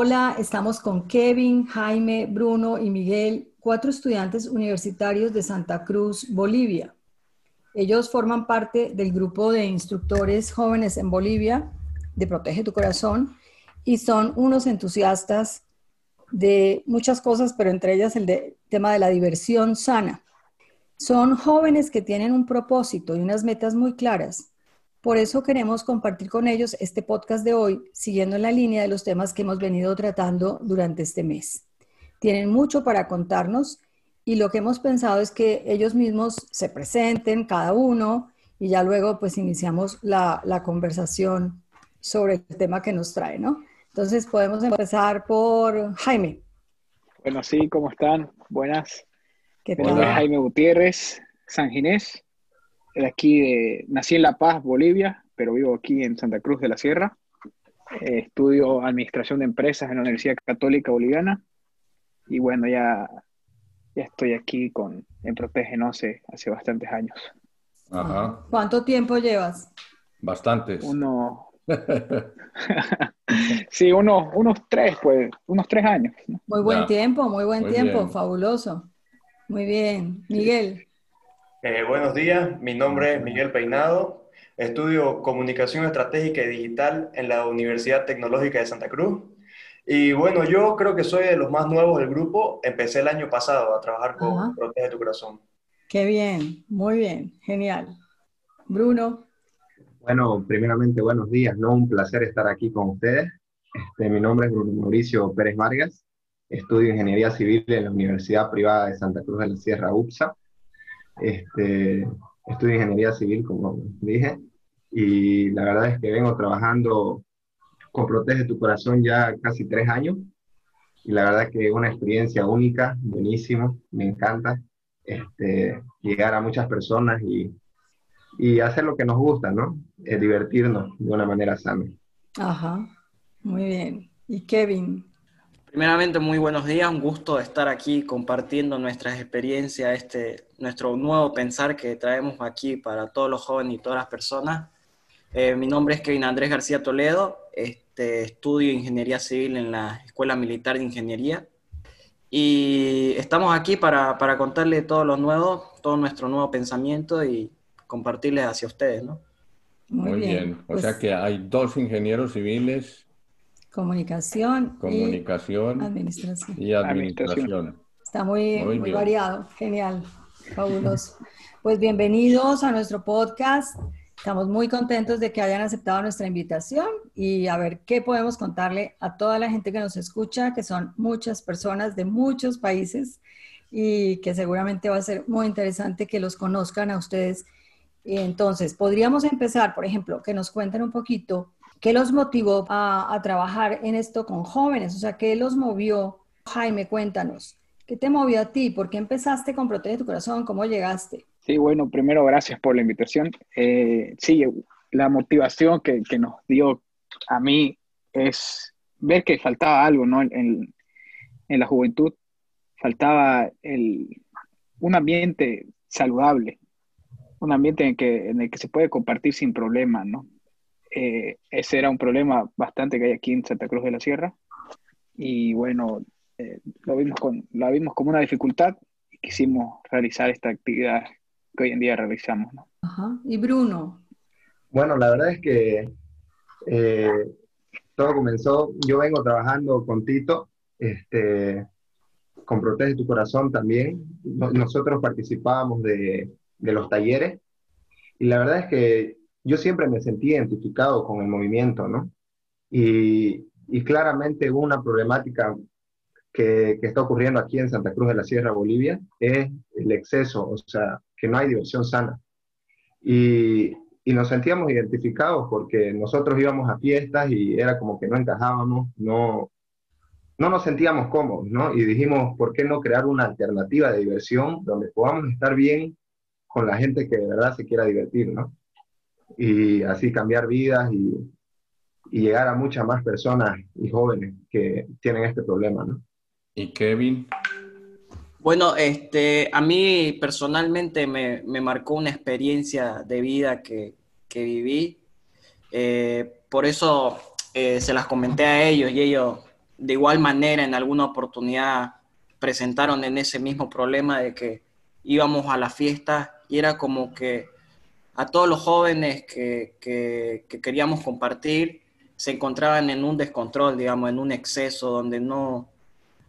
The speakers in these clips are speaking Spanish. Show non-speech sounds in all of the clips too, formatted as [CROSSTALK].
Hola, estamos con Kevin, Jaime, Bruno y Miguel, cuatro estudiantes universitarios de Santa Cruz, Bolivia. Ellos forman parte del grupo de instructores jóvenes en Bolivia de Protege tu Corazón y son unos entusiastas de muchas cosas, pero entre ellas el tema de la diversión sana. Son jóvenes que tienen un propósito y unas metas muy claras por eso queremos compartir con ellos este podcast de hoy, siguiendo en la línea de los temas que hemos venido tratando durante este mes. Tienen mucho para contarnos y lo que hemos pensado es que ellos mismos se presenten, cada uno, y ya luego pues iniciamos la, conversación sobre el tema que nos trae, ¿no? Entonces podemos empezar por Jaime. Bueno, sí, ¿cómo están? Buenas. ¿Qué tal? Jaime Gutiérrez, San Ginés de aquí de, nací en La Paz, Bolivia, pero vivo aquí en Santa Cruz de la Sierra. Eh, estudio administración de empresas en la Universidad Católica Boliviana y bueno, ya, ya estoy aquí con, en Protege, no sé, hace bastantes años. Ajá. ¿Cuánto tiempo llevas? Bastantes. Uno... [LAUGHS] [LAUGHS] sí, unos, unos tres, pues, unos tres años. Muy buen tiempo, muy buen tiempo, fabuloso. Muy bien. Miguel. Eh, buenos días, mi nombre es Miguel Peinado, estudio Comunicación Estratégica y Digital en la Universidad Tecnológica de Santa Cruz. Y bueno, yo creo que soy de los más nuevos del grupo, empecé el año pasado a trabajar con Protege tu Corazón. Qué bien, muy bien, genial. Bruno. Bueno, primeramente buenos días, ¿no? Un placer estar aquí con ustedes. Este, mi nombre es Bruno Mauricio Pérez Vargas, estudio Ingeniería Civil en la Universidad Privada de Santa Cruz de la Sierra, UPSA. Este, estudio ingeniería civil, como dije, y la verdad es que vengo trabajando con Protege tu Corazón ya casi tres años, y la verdad que es una experiencia única, buenísimo, me encanta este, llegar a muchas personas y, y hacer lo que nos gusta, ¿no? Es divertirnos de una manera sana. Ajá, muy bien. ¿Y Kevin? Primeramente, muy buenos días, un gusto estar aquí compartiendo nuestras experiencias, este, nuestro nuevo pensar que traemos aquí para todos los jóvenes y todas las personas. Eh, mi nombre es Kevin Andrés García Toledo, este, estudio Ingeniería Civil en la Escuela Militar de Ingeniería y estamos aquí para, para contarles todo lo nuevo, todo nuestro nuevo pensamiento y compartirles hacia ustedes, ¿no? Muy, bien. O sea pues que hay dos ingenieros civiles Comunicación. Comunicación. Y administración. Y administración. Está muy, muy, variado. Genial. Fabuloso. Pues bienvenidos a nuestro podcast. Estamos muy contentos de que hayan aceptado nuestra invitación y a ver qué podemos contarle a toda la gente que nos escucha, que son muchas personas de muchos países y que seguramente va a ser muy interesante que los conozcan a ustedes. Entonces, podríamos empezar, por ejemplo, que nos cuenten un poquito ¿Qué los motivó a, trabajar en esto con jóvenes? O sea, ¿qué los movió? Jaime, cuéntanos. ¿Qué te movió a ti? ¿Por qué empezaste con Protege tu Corazón? ¿Cómo llegaste? Sí, bueno, primero gracias por la invitación. Eh, sí, la motivación que, nos dio a mí es ver que faltaba algo ¿no? en, la juventud. Faltaba el, un ambiente saludable, un ambiente en, que, en el que se puede compartir sin problemas, ¿no? Eh, ese era un problema bastante que hay aquí en Santa Cruz de la Sierra. Y bueno, eh, lo, vimos con, lo vimos como una dificultad y quisimos realizar esta actividad que hoy en día realizamos. Ajá. ¿Y Bruno? Bueno, la verdad es que eh, todo comenzó, yo vengo trabajando con Tito, este, con Protege tu Corazón también. Nosotros participábamos de, de los talleres y la verdad es que yo siempre me sentí identificado con el movimiento, ¿no? Y, claramente una problemática que, que, está ocurriendo aquí en Santa Cruz de la Sierra, Bolivia, es el exceso, o sea, que no hay diversión sana. Y, y nos sentíamos identificados porque nosotros íbamos a fiestas y era como que no encajábamos, no, no nos sentíamos cómodos, ¿no? Y dijimos, ¿por qué no crear una alternativa de diversión donde podamos estar bien con la gente que de verdad se quiera divertir, ¿no? Y así cambiar vidas y, y llegar a muchas más personas y jóvenes que tienen este problema, ¿no? ¿Y Kevin? Bueno, este, a mí personalmente me, me marcó una experiencia de vida que, que viví. Eh, por eso eh, se las comenté a ellos y ellos de igual manera en alguna oportunidad presentaron en ese mismo problema de que íbamos a la fiesta y era como que a todos los jóvenes que, que, que queríamos compartir se encontraban en un descontrol, digamos, en un exceso donde no,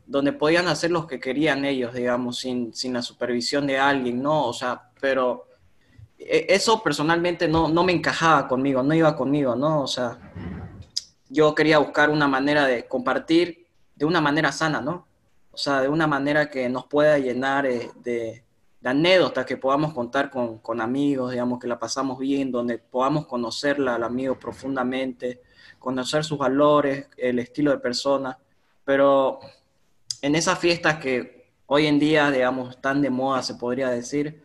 donde podían hacer lo que querían ellos, digamos, sin, sin la supervisión de alguien, ¿no? O sea, pero e, eso personalmente no, no me encajaba conmigo, no iba conmigo, ¿no? O sea, yo quería buscar una manera de compartir de una manera sana, ¿no? O sea, de una manera que nos pueda llenar eh, de, de anécdotas que podamos contar con, con, amigos, digamos, que la pasamos bien, donde podamos conocerla al amigo profundamente, conocer sus valores, el estilo de persona, pero en esas fiestas que hoy en día, digamos, están de moda, se podría decir,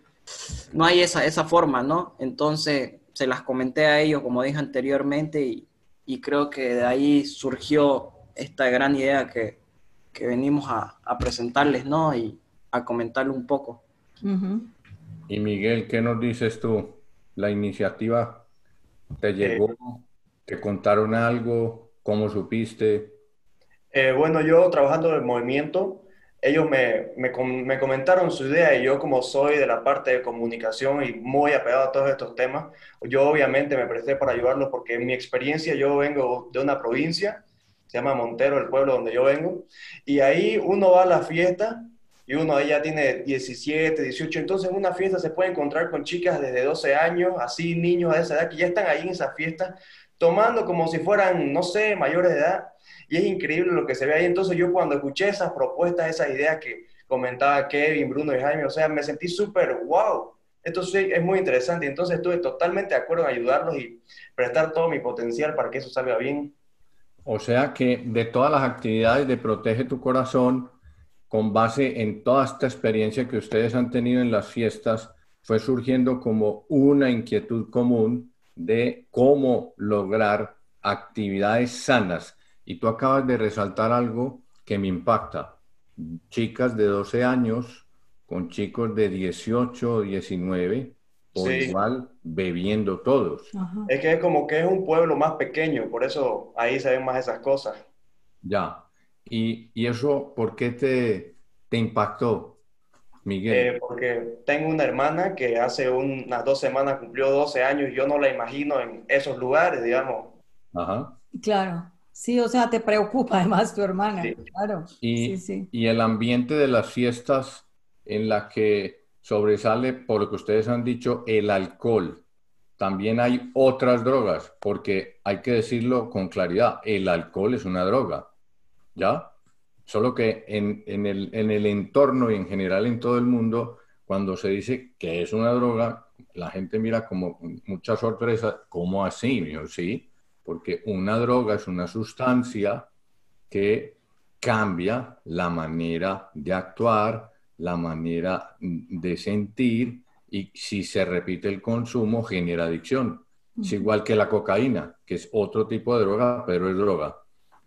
no hay esa, esa forma, ¿no? Entonces se las comenté a ellos, como dije anteriormente, y, y creo que de ahí surgió esta gran idea que, que venimos a, a, presentarles, ¿no? Y a comentarle un poco. Uh -huh. Y Miguel, ¿qué nos dices tú? ¿La iniciativa te llegó? Eh, ¿Te contaron algo? ¿Cómo supiste? Eh, bueno, yo trabajando en el movimiento, ellos me, me, me, comentaron su idea y yo como soy de la parte de comunicación y muy apegado a todos estos temas, yo obviamente me presté para ayudarlos porque en mi experiencia yo vengo de una provincia, se llama Montero, el pueblo donde yo vengo, y ahí uno va a la fiesta y uno ahí ya tiene 17, 18, entonces en una fiesta se puede encontrar con chicas desde 12 años, así niños de esa edad que ya están ahí en esa fiesta tomando como si fueran, no sé, mayores de edad y es increíble lo que se ve ahí. Entonces yo cuando escuché esas propuestas, esas ideas que comentaba Kevin, Bruno y Jaime, o sea, me sentí súper, wow, esto es muy interesante. Entonces estuve totalmente de acuerdo en ayudarlos y prestar todo mi potencial para que eso salga bien. O sea que de todas las actividades de Protege tu Corazón, con base en toda esta experiencia que ustedes han tenido en las fiestas, fue surgiendo como una inquietud común de cómo lograr actividades sanas y tú acabas de resaltar algo que me impacta. Chicas de 12 años con chicos de 18 o 19, o sí. igual bebiendo todos. Ajá. Es que es como que es un pueblo más pequeño, por eso ahí se ven más esas cosas. Ya. ¿Y, y eso por qué te, te impactó, Miguel? Eh, porque tengo una hermana que hace unas dos semanas cumplió 12 años y yo no la imagino en esos lugares, digamos. Ajá. Claro. Sí, o sea, te preocupa [LAUGHS] además tu hermana, sí. claro. Y, sí, sí. y el ambiente de las fiestas en la que sobresale, por lo que ustedes han dicho, el alcohol. También hay otras drogas, porque hay que decirlo con claridad, el alcohol es una droga, ¿ya? Solo que en, en, el, en el entorno y en general en todo el mundo, cuando se dice que es una droga, la gente mira como mucha sorpresa, ¿cómo así? Yo, sí, porque una droga es una sustancia que cambia la manera de actuar, la manera de sentir y si se repite el consumo genera adicción. Es igual que la cocaína, que es otro tipo de droga, pero es droga.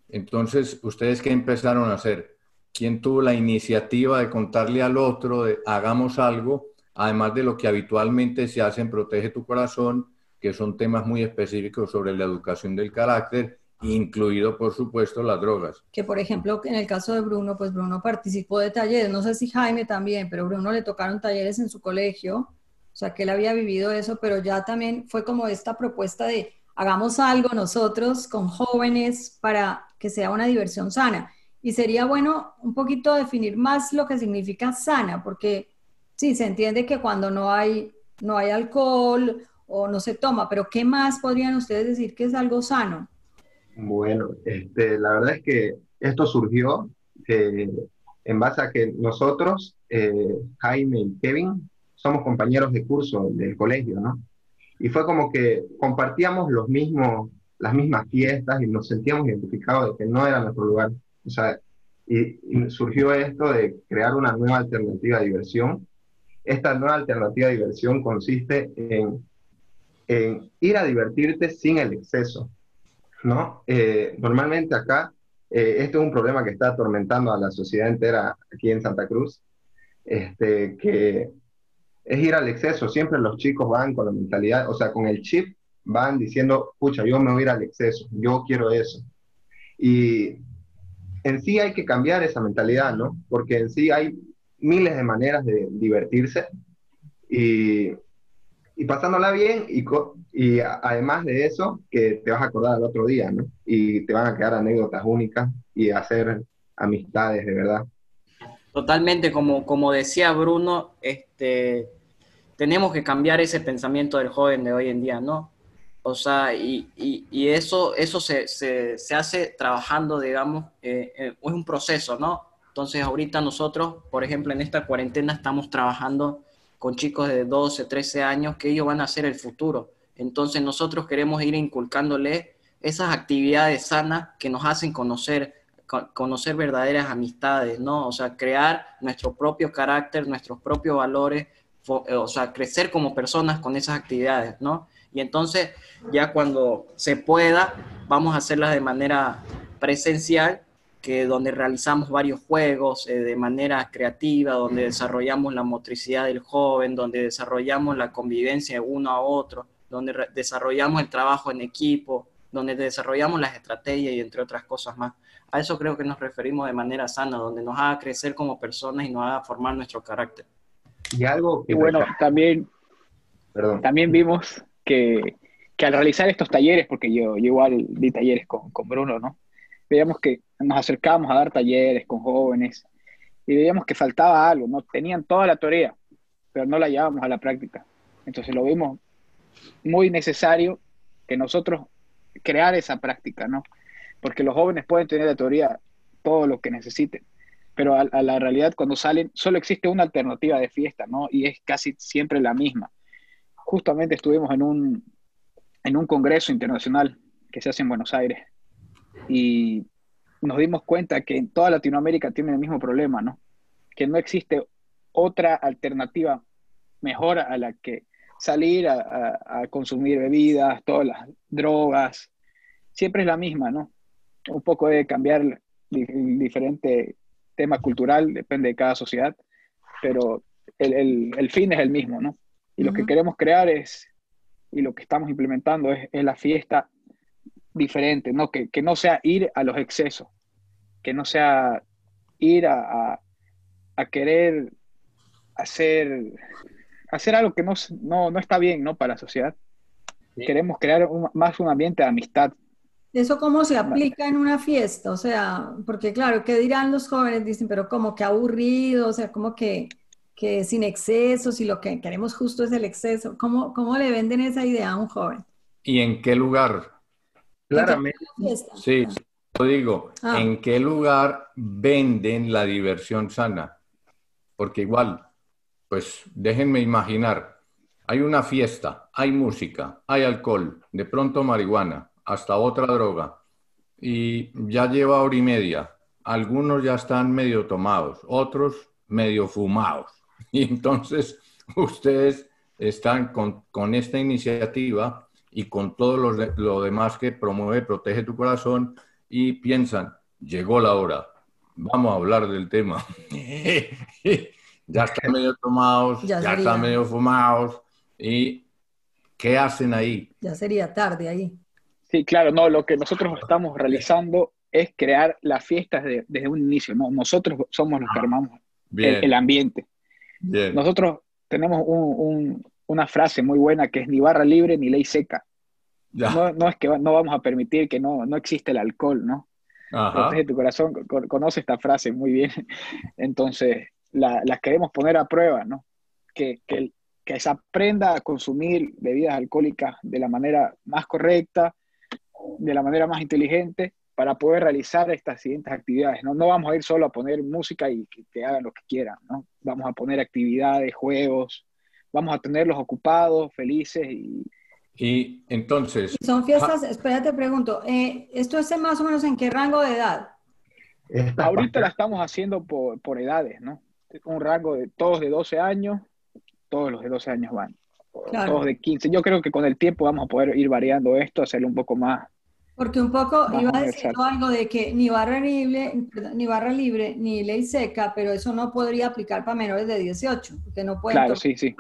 Entonces, ¿ustedes qué empezaron a hacer? ¿Quién tuvo la iniciativa de contarle al otro de hagamos algo, además de lo que habitualmente se hace en Protege tu Corazón, que son temas muy específicos sobre la educación del carácter, incluido, por supuesto, las drogas. Que, por ejemplo, en el caso de Bruno, pues Bruno participó de talleres, no sé si Jaime también, pero Bruno le tocaron talleres en su colegio, o sea, que él había vivido eso, pero ya también fue como esta propuesta de hagamos algo nosotros con jóvenes para que sea una diversión sana. Y sería bueno un poquito definir más lo que significa sana, porque sí, se entiende que cuando no hay, no hay alcohol o no se toma, pero ¿qué más podrían ustedes decir que es algo sano? Bueno, este, la verdad es que esto surgió eh, en base a que nosotros, eh, Jaime y Kevin, somos compañeros de curso del colegio, ¿no? Y fue como que compartíamos los mismos, las mismas fiestas y nos sentíamos identificados de que no era nuestro lugar. O sea, y, surgió esto de crear una nueva alternativa de diversión. Esta nueva alternativa de diversión consiste en, ir a divertirte sin el exceso, ¿no? Eh, normalmente acá, eh, este es un problema que está atormentando a la sociedad entera aquí en Santa Cruz, este, que es ir al exceso. Siempre los chicos van con la mentalidad, o sea, con el chip, van diciendo, pucha, yo me voy ir al exceso, yo quiero eso. Y en sí hay que cambiar esa mentalidad, ¿no? Porque en sí hay miles de maneras de divertirse y, y pasándola bien y, y además de eso, que te vas a acordar al otro día, ¿no? Y te van a quedar anécdotas únicas y hacer amistades de verdad. Totalmente, como, como decía Bruno, este, tenemos que cambiar ese pensamiento del joven de hoy en día, ¿no? O sea, y, y, eso, eso se, se, se, hace trabajando, digamos, eh, eh, es un proceso, ¿no? Entonces, ahorita nosotros, por ejemplo, en esta cuarentena estamos trabajando con chicos de 12, 13 años que ellos van a ser el futuro. Entonces, nosotros queremos ir inculcándole esas actividades sanas que nos hacen conocer, conocer verdaderas amistades, ¿no? O sea, crear nuestro propio carácter, nuestros propios valores, o sea, crecer como personas con esas actividades, ¿no? Y entonces ya cuando se pueda, vamos a hacerlas de manera presencial, que donde realizamos varios juegos eh, de manera creativa, donde desarrollamos la motricidad del joven, donde desarrollamos la convivencia de uno a otro, donde desarrollamos el trabajo en equipo, donde desarrollamos las estrategias y entre otras cosas más. A eso creo que nos referimos de manera sana, donde nos haga crecer como personas y nos haga formar nuestro carácter. Y algo que... bueno, también, Perdón. también vimos que, al realizar estos talleres, porque yo, igual di talleres con, Bruno, ¿no? Veíamos que nos acercábamos a dar talleres con jóvenes y veíamos que faltaba algo, ¿no? Tenían toda la teoría, pero no la llevábamos a la práctica. Entonces lo vimos muy necesario que nosotros crear esa práctica, ¿no? Porque los jóvenes pueden tener la teoría todo lo que necesiten, pero a, a, la realidad cuando salen solo existe una alternativa de fiesta, ¿no? Y es casi siempre la misma justamente estuvimos en un, en un congreso internacional que se hace en Buenos Aires y nos dimos cuenta que en toda Latinoamérica tiene el mismo problema, ¿no? Que no existe otra alternativa mejor a la que salir a, consumir bebidas, todas las drogas. Siempre es la misma, ¿no? Un poco de cambiar diferente tema cultural, depende de cada sociedad, pero el, el fin es el mismo, ¿no? Y lo que queremos crear es, y lo que estamos implementando es, la fiesta diferente, ¿no? Que, no sea ir a los excesos, que no sea ir a, querer hacer, hacer algo que no, no, está bien, ¿no? Para la sociedad. Queremos crear más un ambiente de amistad. ¿Eso cómo se aplica en una fiesta? O sea, porque claro, ¿qué dirán los jóvenes? Dicen, pero como que aburrido, o sea, como que que sin excesos y lo que queremos justo es el exceso. ¿Cómo, cómo le venden esa idea a un joven? ¿Y en qué lugar? Claramente. Sí, lo digo. Ah. ¿En qué lugar venden la diversión sana? Porque igual, pues déjenme imaginar, hay una fiesta, hay música, hay alcohol, de pronto marihuana, hasta otra droga, y ya lleva hora y media. Algunos ya están medio tomados, otros medio fumados. [LAUGHS] Y entonces ustedes están con, esta iniciativa y con todo lo, demás que promueve Protege tu Corazón y piensan, llegó la hora, vamos a hablar del tema. [LAUGHS] ya están medio tomados, ya, están medio fumados y ¿qué hacen ahí? Ya sería tarde ahí. Sí, claro, no, lo que nosotros estamos realizando es crear las fiestas desde un inicio, ¿no? Nosotros somos los que ah, armamos el, ambiente. Nosotros tenemos una frase muy buena que es ni barra libre ni ley seca. No, es que no vamos a permitir que no, no existe el alcohol, ¿no? Protege tu corazón, conoce esta frase muy bien. [LAUGHS] Entonces, la, queremos poner a prueba, ¿no? Que, que, que se aprenda a consumir bebidas alcohólicas de la manera más correcta, de la manera más inteligente para poder realizar estas siguientes actividades. No, no vamos a ir solo a poner música y que, hagan lo que quieran, ¿no? Vamos a poner actividades, juegos, vamos a tenerlos ocupados, felices y... Y entonces... Son fiestas, espérate, pregunto, eh, ¿esto es más o menos en qué rango de edad? Ahorita la estamos haciendo por, por, edades, ¿no? Un rango de todos de 12 años, todos los de 12 años van. Todos de 15. Yo creo que con el tiempo vamos a poder ir variando esto, hacerlo un poco más. Porque un poco iba a decir algo de que ni barra libre, ni barra libre, ni ley seca, pero eso no podría aplicar para menores de 18, porque no pueden. Claro, sí, sí.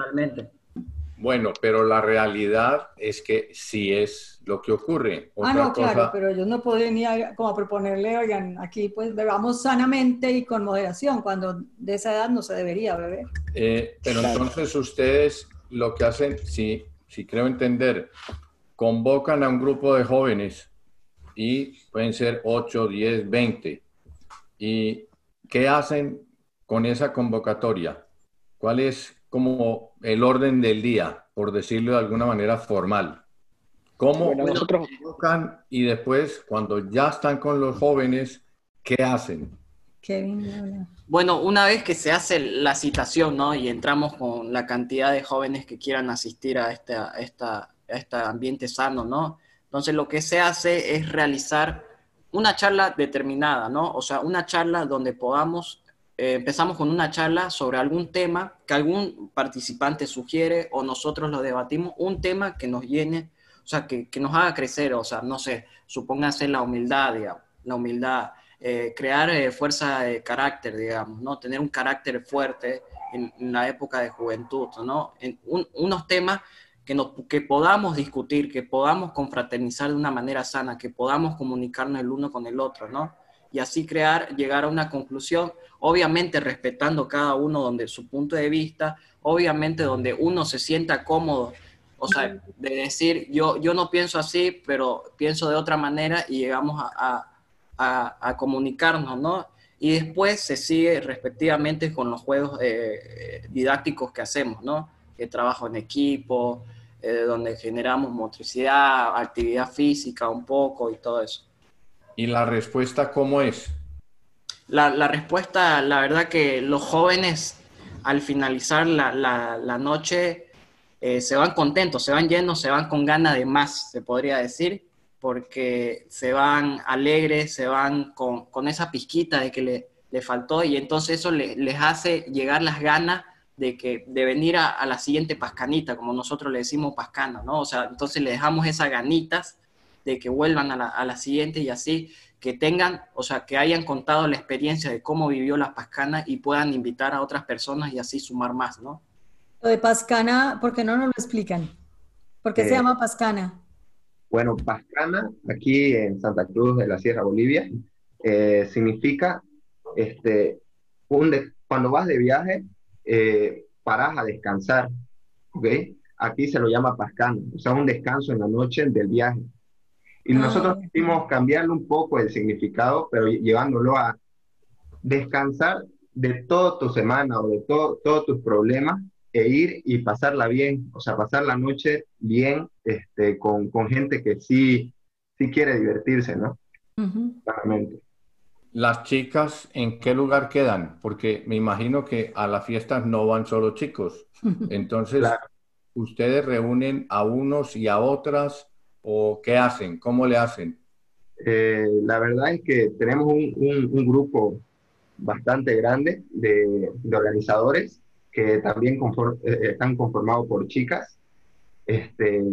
Bueno, pero la realidad es que sí es lo que ocurre. ah, no, claro, pero yo no podría ni como proponerle, oigan, aquí pues bebamos sanamente y con moderación, cuando de esa edad no se debería beber. Eh, pero entonces ustedes lo que hacen, si, si creo entender, convocan a un grupo de jóvenes y pueden ser 8, 10, 20. ¿Y qué hacen con esa convocatoria? ¿Cuál es como el orden del día, por decirlo de alguna manera formal? ¿Cómo nosotros... convocan y después, cuando ya están con los jóvenes, qué hacen? Bueno, una vez que se hace la citación, ¿no? Y entramos con la cantidad de jóvenes que quieran asistir a este, esta, este ambiente sano, ¿no? Entonces, lo que se hace es realizar una charla determinada, ¿no? O sea, una charla donde podamos, eh, empezamos con una charla sobre algún tema que algún participante sugiere o nosotros lo debatimos, un tema que nos llene, o sea, que, que nos haga crecer, o sea, no sé, supóngase la humildad, digamos, la humildad, eh, crear eh, fuerza de carácter, digamos, ¿no? Tener un carácter fuerte en, la época de juventud, ¿no? En unos temas que, nos, que podamos discutir, que podamos confraternizar de una manera sana, que podamos comunicarnos el uno con el otro, ¿no? Y así crear, llegar a una conclusión, obviamente respetando cada uno donde su punto de vista, obviamente donde uno se sienta cómodo, o sea, de decir, yo, yo no pienso así, pero pienso de otra manera y llegamos a a, comunicarnos, ¿no? Y después se sigue respectivamente con los juegos eh, didácticos que hacemos, ¿no? Que trabajo en equipo, eh, donde generamos motricidad, actividad física un poco y todo eso. ¿Y la respuesta cómo es? La, la respuesta, la verdad que los jóvenes al finalizar la, la, la noche eh, se van contentos, se van llenos, se van con ganas de más, se podría decir porque se van alegres, se van con, esa pizquita de que le, le faltó y entonces eso les hace llegar las ganas de, que, de venir a, la siguiente pascanita, como nosotros le decimos pascana, ¿no? O sea, entonces le dejamos esas ganitas de que vuelvan a la, a la siguiente y así, que tengan, o sea, que hayan contado la experiencia de cómo vivió la pascana y puedan invitar a otras personas y así sumar más, ¿no? Lo de pascana, ¿por qué no nos lo explican? ¿Por qué se eh, llama pascana? Bueno, Pascana, aquí en Santa Cruz de la Sierra Bolivia, eh, significa este, un cuando vas de viaje, eh, paras a descansar, ¿ok? Aquí se lo llama Pascana, o sea, un descanso en la noche del viaje. Y ah, nosotros quisimos cambiarle un poco el significado, pero llevándolo a descansar de toda tu semana o de todo, todos tus problemas e ir y pasarla bien, o sea, pasar la noche bien este, con, con gente que sí, sí quiere divertirse, ¿no? Claramente. ¿Las chicas en qué lugar quedan? Porque me imagino que a las fiestas no van solo chicos. [LAUGHS] Entonces, ¿ustedes reúnen a unos y a otras o qué hacen? ¿Cómo le hacen? Eh, la verdad es que tenemos un, un, grupo bastante grande de, de organizadores que también eh, están conformados por chicas. Este,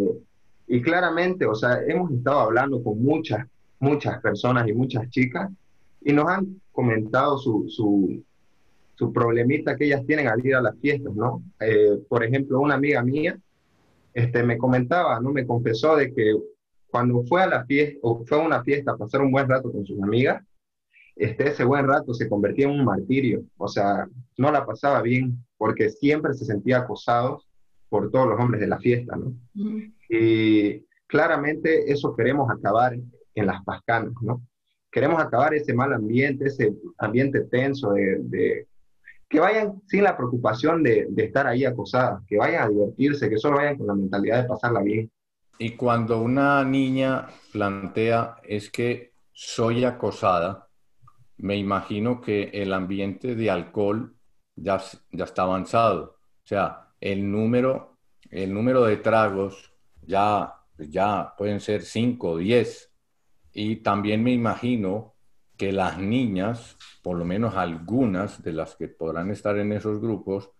y claramente, o sea, hemos estado hablando con muchas, muchas personas y muchas chicas y nos han comentado su, su, su problemita que ellas tienen al ir a las fiestas, ¿no? Eh, por ejemplo, una amiga mía este, me comentaba, ¿no? Me confesó de que cuando fue a la fiesta, o fue a una fiesta a pasar un buen rato con sus amigas, este, ese buen rato se convertía en un martirio, o sea, no la pasaba bien porque siempre se sentía acosado por todos los hombres de la fiesta, ¿no? Y claramente eso queremos acabar en las pascanas, ¿no? Queremos acabar ese mal ambiente, ese ambiente tenso de, que vayan sin la preocupación de, de, estar ahí acosadas, que vayan a divertirse, que solo vayan con la mentalidad de pasarla bien. Y cuando una niña plantea es que soy acosada, me imagino que el ambiente de alcohol ya, ya está avanzado. O sea, el número, el número de tragos ya, ya pueden ser 5 o 10. Y también me imagino que las niñas, por lo menos algunas de las que podrán estar en esos grupos,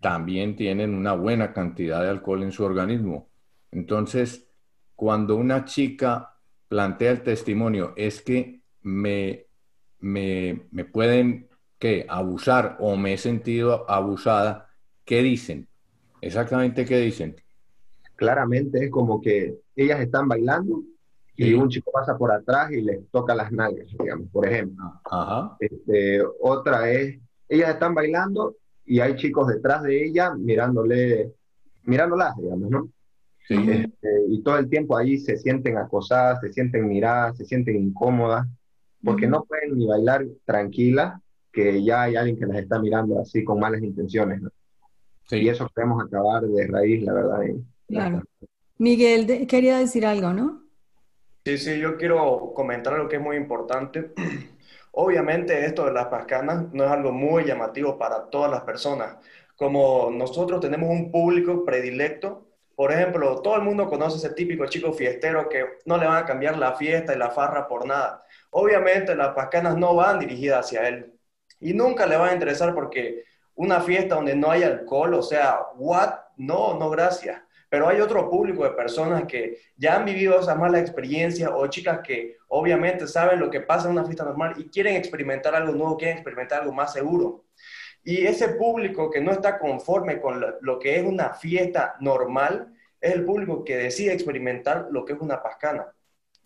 también tienen una buena cantidad de alcohol en su organismo. Entonces, cuando una chica plantea el testimonio, es que me, me, me pueden ¿qué? abusar o me he sentido abusada, ¿qué dicen? Exactamente qué dicen. Claramente es como que ellas están bailando y un chico pasa por atrás y les toca las nalgas, digamos, por ejemplo. Este, otra es, ellas están bailando y hay chicos detrás de ella mirándole, mirándolas, digamos, ¿no? Sí. Este, y todo el tiempo ahí se sienten acosadas, se sienten miradas, se sienten incómodas, porque no pueden ni bailar tranquilas, que ya hay alguien que las está mirando así con malas intenciones, ¿no? Sí. Y eso queremos acabar de raíz, la verdad. claro. Miguel quería decir algo, ¿no? Sí, sí, yo quiero comentar algo que es muy importante. [CLEARS THROAT] Obviamente esto de las pascanas no es algo muy llamativo para todas las personas. Como nosotros tenemos un público predilecto, por ejemplo, todo el mundo conoce ese típico chico fiestero que no le van a cambiar la fiesta y la farra por nada. Obviamente las pascanas no van dirigidas hacia él y nunca le van a interesar porque una fiesta donde no hay alcohol, o sea, what? No, no, gracias pero hay otro público de personas que ya han vivido esa mala experiencia o chicas que obviamente saben lo que pasa en una fiesta normal y quieren experimentar algo nuevo, quieren experimentar algo más seguro. Y ese público que no está conforme con lo que es una fiesta normal es el público que decide experimentar lo que es una pascana.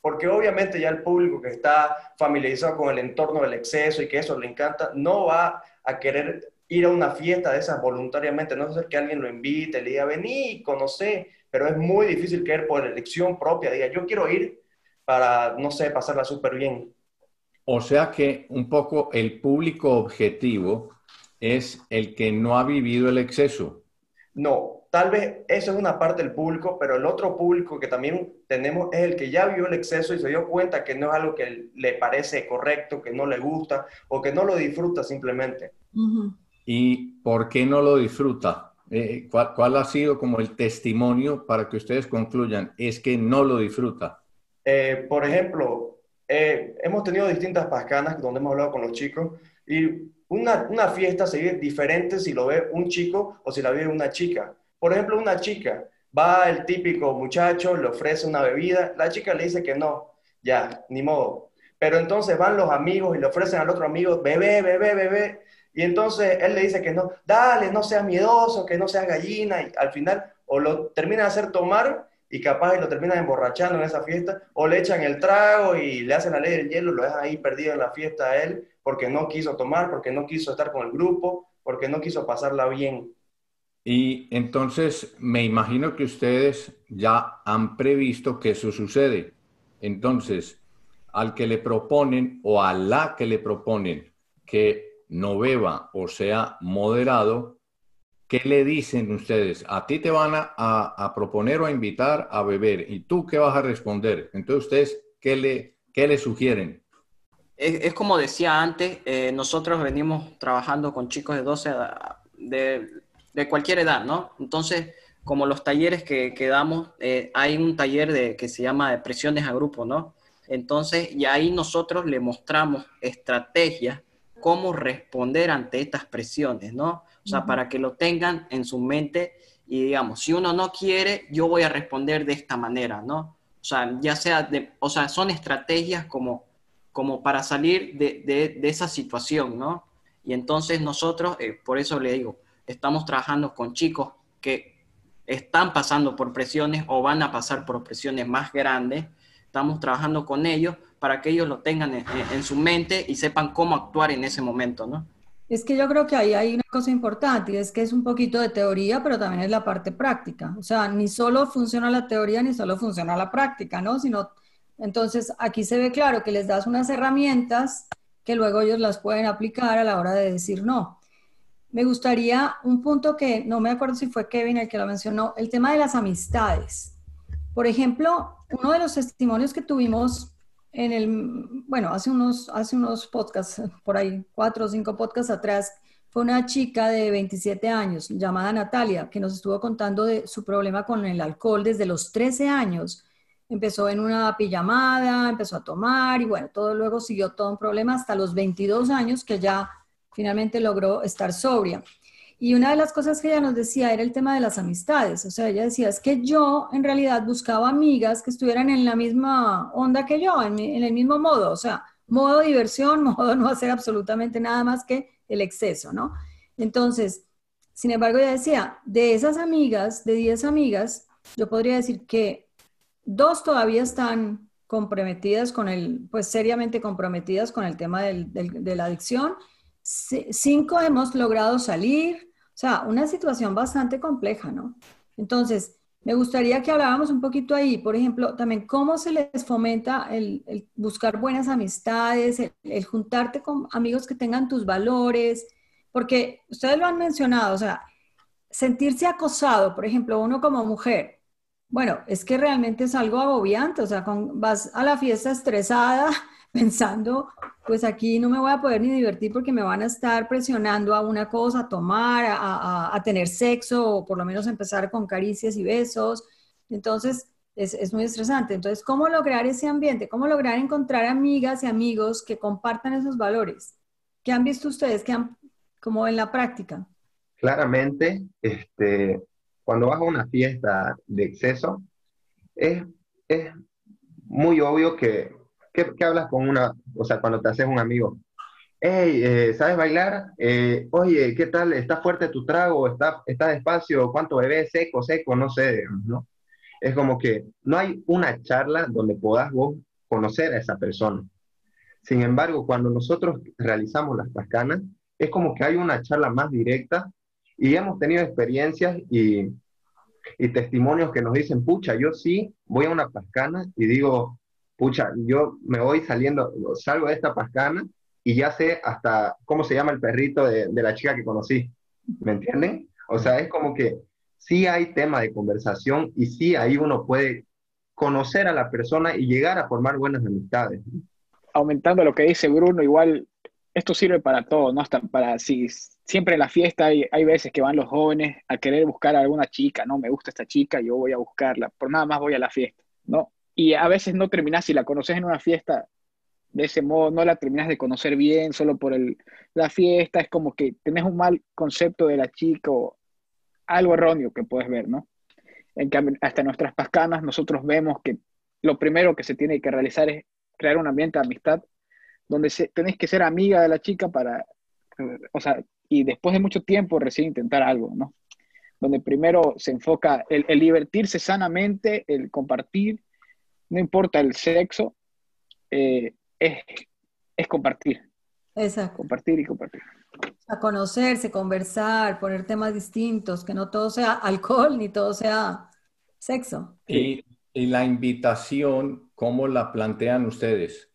Porque obviamente ya el público que está familiarizado con el entorno del exceso y que eso le encanta, no va a querer ir a una fiesta de esas voluntariamente, no ser que alguien lo invite, le diga, vení, conoce, pero es muy difícil él por elección propia diga, yo quiero ir para, no sé, pasarla súper bien. O sea que un poco el público objetivo es el que no ha vivido el exceso. No, tal vez eso es una parte del público, pero el otro público que también tenemos es el que ya vivió el exceso y se dio cuenta que no es algo que le parece correcto, que no le gusta o que no lo disfruta simplemente. ¿Y por qué no lo disfruta? Eh, ¿cuál, ha sido como el testimonio para que ustedes concluyan? Es que no lo disfruta. Eh, por ejemplo, eh, hemos tenido distintas pascanas donde hemos hablado con los chicos y una, una, fiesta se vive diferente si lo ve un chico o si la vive una chica. Por ejemplo, una chica, va el típico muchacho, le ofrece una bebida, la chica le dice que no, ya, ni modo. Pero entonces van los amigos y le ofrecen al otro amigo, bebé, bebé, bebé, y entonces él le dice que no, dale, no seas miedoso, que no seas gallina, y al final o lo termina de hacer tomar y capaz lo termina emborrachando en esa fiesta, o le echan el trago y le hacen la ley del hielo, lo dejan ahí perdido en la fiesta a él, porque no quiso tomar, porque no quiso estar con el grupo, porque no quiso pasarla bien. Y entonces me imagino que ustedes ya han previsto que eso sucede. Entonces, al que le proponen o a la que le proponen que no beba o sea moderado, ¿qué le dicen ustedes? A ti te van a, proponer o a invitar a beber y tú qué vas a responder. Entonces ustedes, ¿qué le, qué le sugieren? Es, como decía antes, eh, nosotros venimos trabajando con chicos de 12, de, de cualquier edad, ¿no? Entonces, como los talleres que, que damos, eh, hay un taller de, que se llama Depresiones a Grupo, ¿no? Entonces, y ahí nosotros le mostramos estrategias cómo responder ante estas presiones, ¿no? O sea, para que lo tengan en su mente y digamos, si uno no quiere, yo voy a responder de esta manera, ¿no? O sea, ya sea, de, o sea, son estrategias como, como para salir de, de, esa situación, ¿no? Y entonces nosotros, eh, por eso le digo, estamos trabajando con chicos que están pasando por presiones o van a pasar por presiones más grandes, estamos trabajando con ellos para que ellos lo tengan en, su mente y sepan cómo actuar en ese momento, ¿no? Es que yo creo que ahí hay una cosa importante y es que es un poquito de teoría, pero también es la parte práctica. O sea, ni solo funciona la teoría ni solo funciona la práctica, ¿no? Sino, entonces aquí se ve claro que les das unas herramientas que luego ellos las pueden aplicar a la hora de decir no. Me gustaría un punto que no me acuerdo si fue Kevin el que lo mencionó, el tema de las amistades. Por ejemplo, uno de los testimonios que tuvimos en el, bueno, hace unos, hace unos podcasts, por ahí cuatro o cinco podcasts atrás, fue una chica de 27 años llamada Natalia, que nos estuvo contando de su problema con el alcohol desde los 13 años. empezó en una pijamada, empezó a tomar y bueno, todo luego siguió todo un problema hasta los 22 años que ya finalmente logró estar sobria. Y una de las cosas que ella nos decía era el tema de las amistades. O sea, ella decía, es que yo en realidad buscaba amigas que estuvieran en la misma onda que yo, en, el mismo modo. O sea, modo diversión, [LAUGHS] modo no hacer absolutamente nada más que el exceso, ¿no? Entonces, sin embargo, ella decía, de esas amigas, de 10 amigas, yo podría decir que dos todavía están comprometidas con el, pues seriamente comprometidas con el tema de la adicción. Cinco hemos logrado salir, o sea, una situación bastante compleja, ¿no? Entonces, me gustaría que habláramos un poquito ahí, por ejemplo, también cómo se les fomenta el, buscar buenas amistades, el, juntarte con amigos que tengan tus valores, porque ustedes lo han mencionado, o sea, sentirse acosado, por ejemplo, uno como mujer, bueno, es que realmente es algo agobiante, o sea, vas a la fiesta estresada pensando, pues aquí no me voy a poder ni divertir porque me van a estar presionando a una cosa, a tomar, a, tener sexo, o por lo menos empezar con caricias y besos. Entonces, es, muy estresante. Entonces, ¿cómo lograr ese ambiente? ¿Cómo lograr encontrar amigas y amigos que compartan esos valores? ¿Qué han visto ustedes? ¿Qué han, como en la práctica? Claramente, este, cuando vas a una fiesta de exceso, es, es muy obvio que ¿Qué, hablas con una, o sea, cuando te haces un amigo? Hey, eh, ¿sabes bailar? Eh, oye, ¿qué tal? ¿Está fuerte tu trago? ¿Está, está despacio? ¿Cuánto bebés? ¿Seco, seco? No sé, ¿no? Es como que no hay una charla donde puedas vos conocer a esa persona. Sin embargo, cuando nosotros realizamos las pascanas, es como que hay una charla más directa y hemos tenido experiencias y, y testimonios que nos dicen, pucha, yo sí voy a una pascana y digo, pucha, yo me voy saliendo, salgo de esta pascana y ya sé hasta cómo se llama el perrito de, la chica que conocí. ¿Me entienden? O sea, es como que sí hay tema de conversación y sí ahí uno puede conocer a la persona y llegar a formar buenas amistades. Aumentando lo que dice Bruno, igual esto sirve para todo, ¿no? Hasta para si siempre en la fiesta hay, hay veces que van los jóvenes a querer buscar a alguna chica, ¿no? Me gusta esta chica, yo voy a buscarla, por nada más voy a la fiesta, ¿no? Y a veces no terminas, si la conoces en una fiesta, de ese modo no la terminas de conocer bien solo por el, la fiesta, es como que tenés un mal concepto de la chica o algo erróneo que puedes ver, ¿no? En cambio, hasta nuestras pascanas nosotros vemos que lo primero que se tiene que realizar es crear un ambiente de amistad donde se, tenés que ser amiga de la chica para, o sea, y después de mucho tiempo recién intentar algo, ¿no? Donde primero se enfoca el, el divertirse sanamente, el compartir no importa el sexo, eh, es, compartir. Exacto. Compartir y compartir. A conocerse, conversar, poner temas distintos, que no todo sea [LAUGHS] alcohol ni todo sea sexo. Y, la invitación, ¿cómo la plantean ustedes?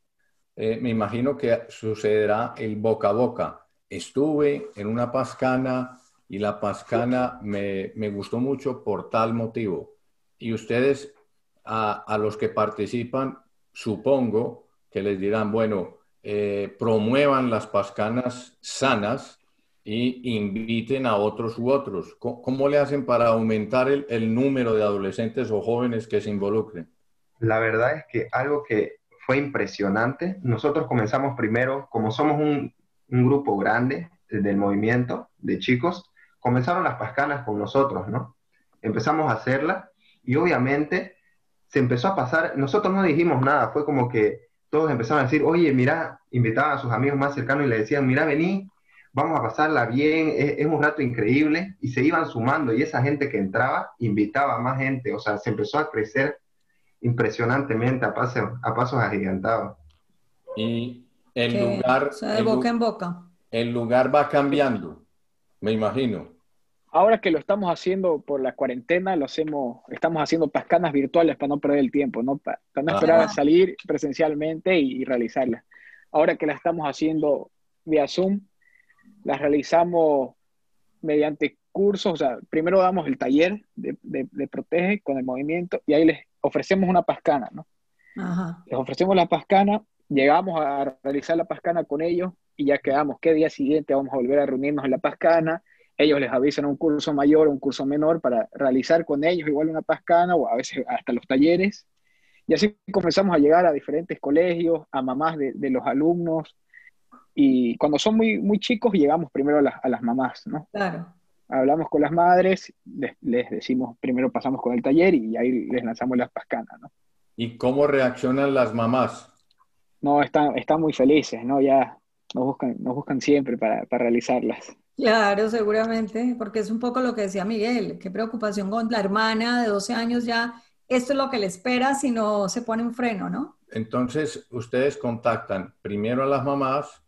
Eh, me imagino que sucederá el boca a boca. Estuve en una pascana y la pascana me, me gustó mucho por tal motivo. Y ustedes a, los que participan, supongo que les dirán, bueno, eh, promuevan las pascanas sanas y inviten a otros u otros. ¿Cómo, le hacen para aumentar el, número de adolescentes o jóvenes que se involucren? La verdad es que algo que fue impresionante, nosotros comenzamos primero, como somos un, un grupo grande del movimiento de chicos, comenzaron las pascanas con nosotros, ¿no? Empezamos a hacerlas y obviamente se empezó a pasar, nosotros no dijimos nada, fue como que todos empezaron a decir, oye, mira, invitaban a sus amigos más cercanos y le decían, mira, vení, vamos a pasarla bien, es, un rato increíble, y se iban sumando, y esa gente que entraba invitaba a más gente, o sea, se empezó a crecer impresionantemente a, paso, a pasos agigantados. Y el lugar... de boca en boca. El lugar va cambiando, me imagino. Ahora que lo estamos haciendo por la cuarentena, lo hacemos, estamos haciendo pascanas virtuales para no perder el tiempo, ¿no? Para, no esperar a salir presencialmente y, realizarlas. Ahora que la estamos haciendo vía Zoom, las realizamos mediante cursos, o sea, primero damos el taller de, de, protege con el movimiento y ahí les ofrecemos una pascana, ¿no? Les ofrecemos la pascana, llegamos a realizar la pascana con ellos y ya quedamos qué día siguiente vamos a volver a reunirnos en la pascana ellos les avisan un curso mayor o un curso menor para realizar con ellos igual una pascana o a veces hasta los talleres. y así comenzamos a llegar a diferentes colegios, a mamás de, de los alumnos, y cuando son muy, muy chicos llegamos primero a las, a las mamás, ¿no? Claro. Hablamos con las madres, les, les, decimos, primero pasamos con el taller y ahí les lanzamos las pascanas, ¿no? ¿Y cómo reaccionan las mamás? No, están, están muy felices, ¿no? Ya nos buscan, nos buscan siempre para, para realizarlas. Claro, seguramente, porque es un poco lo que decía Miguel, qué preocupación con la hermana de 12 años ya, esto es lo que le espera si no se pone un freno, ¿no? Entonces, ustedes contactan primero a las mamás,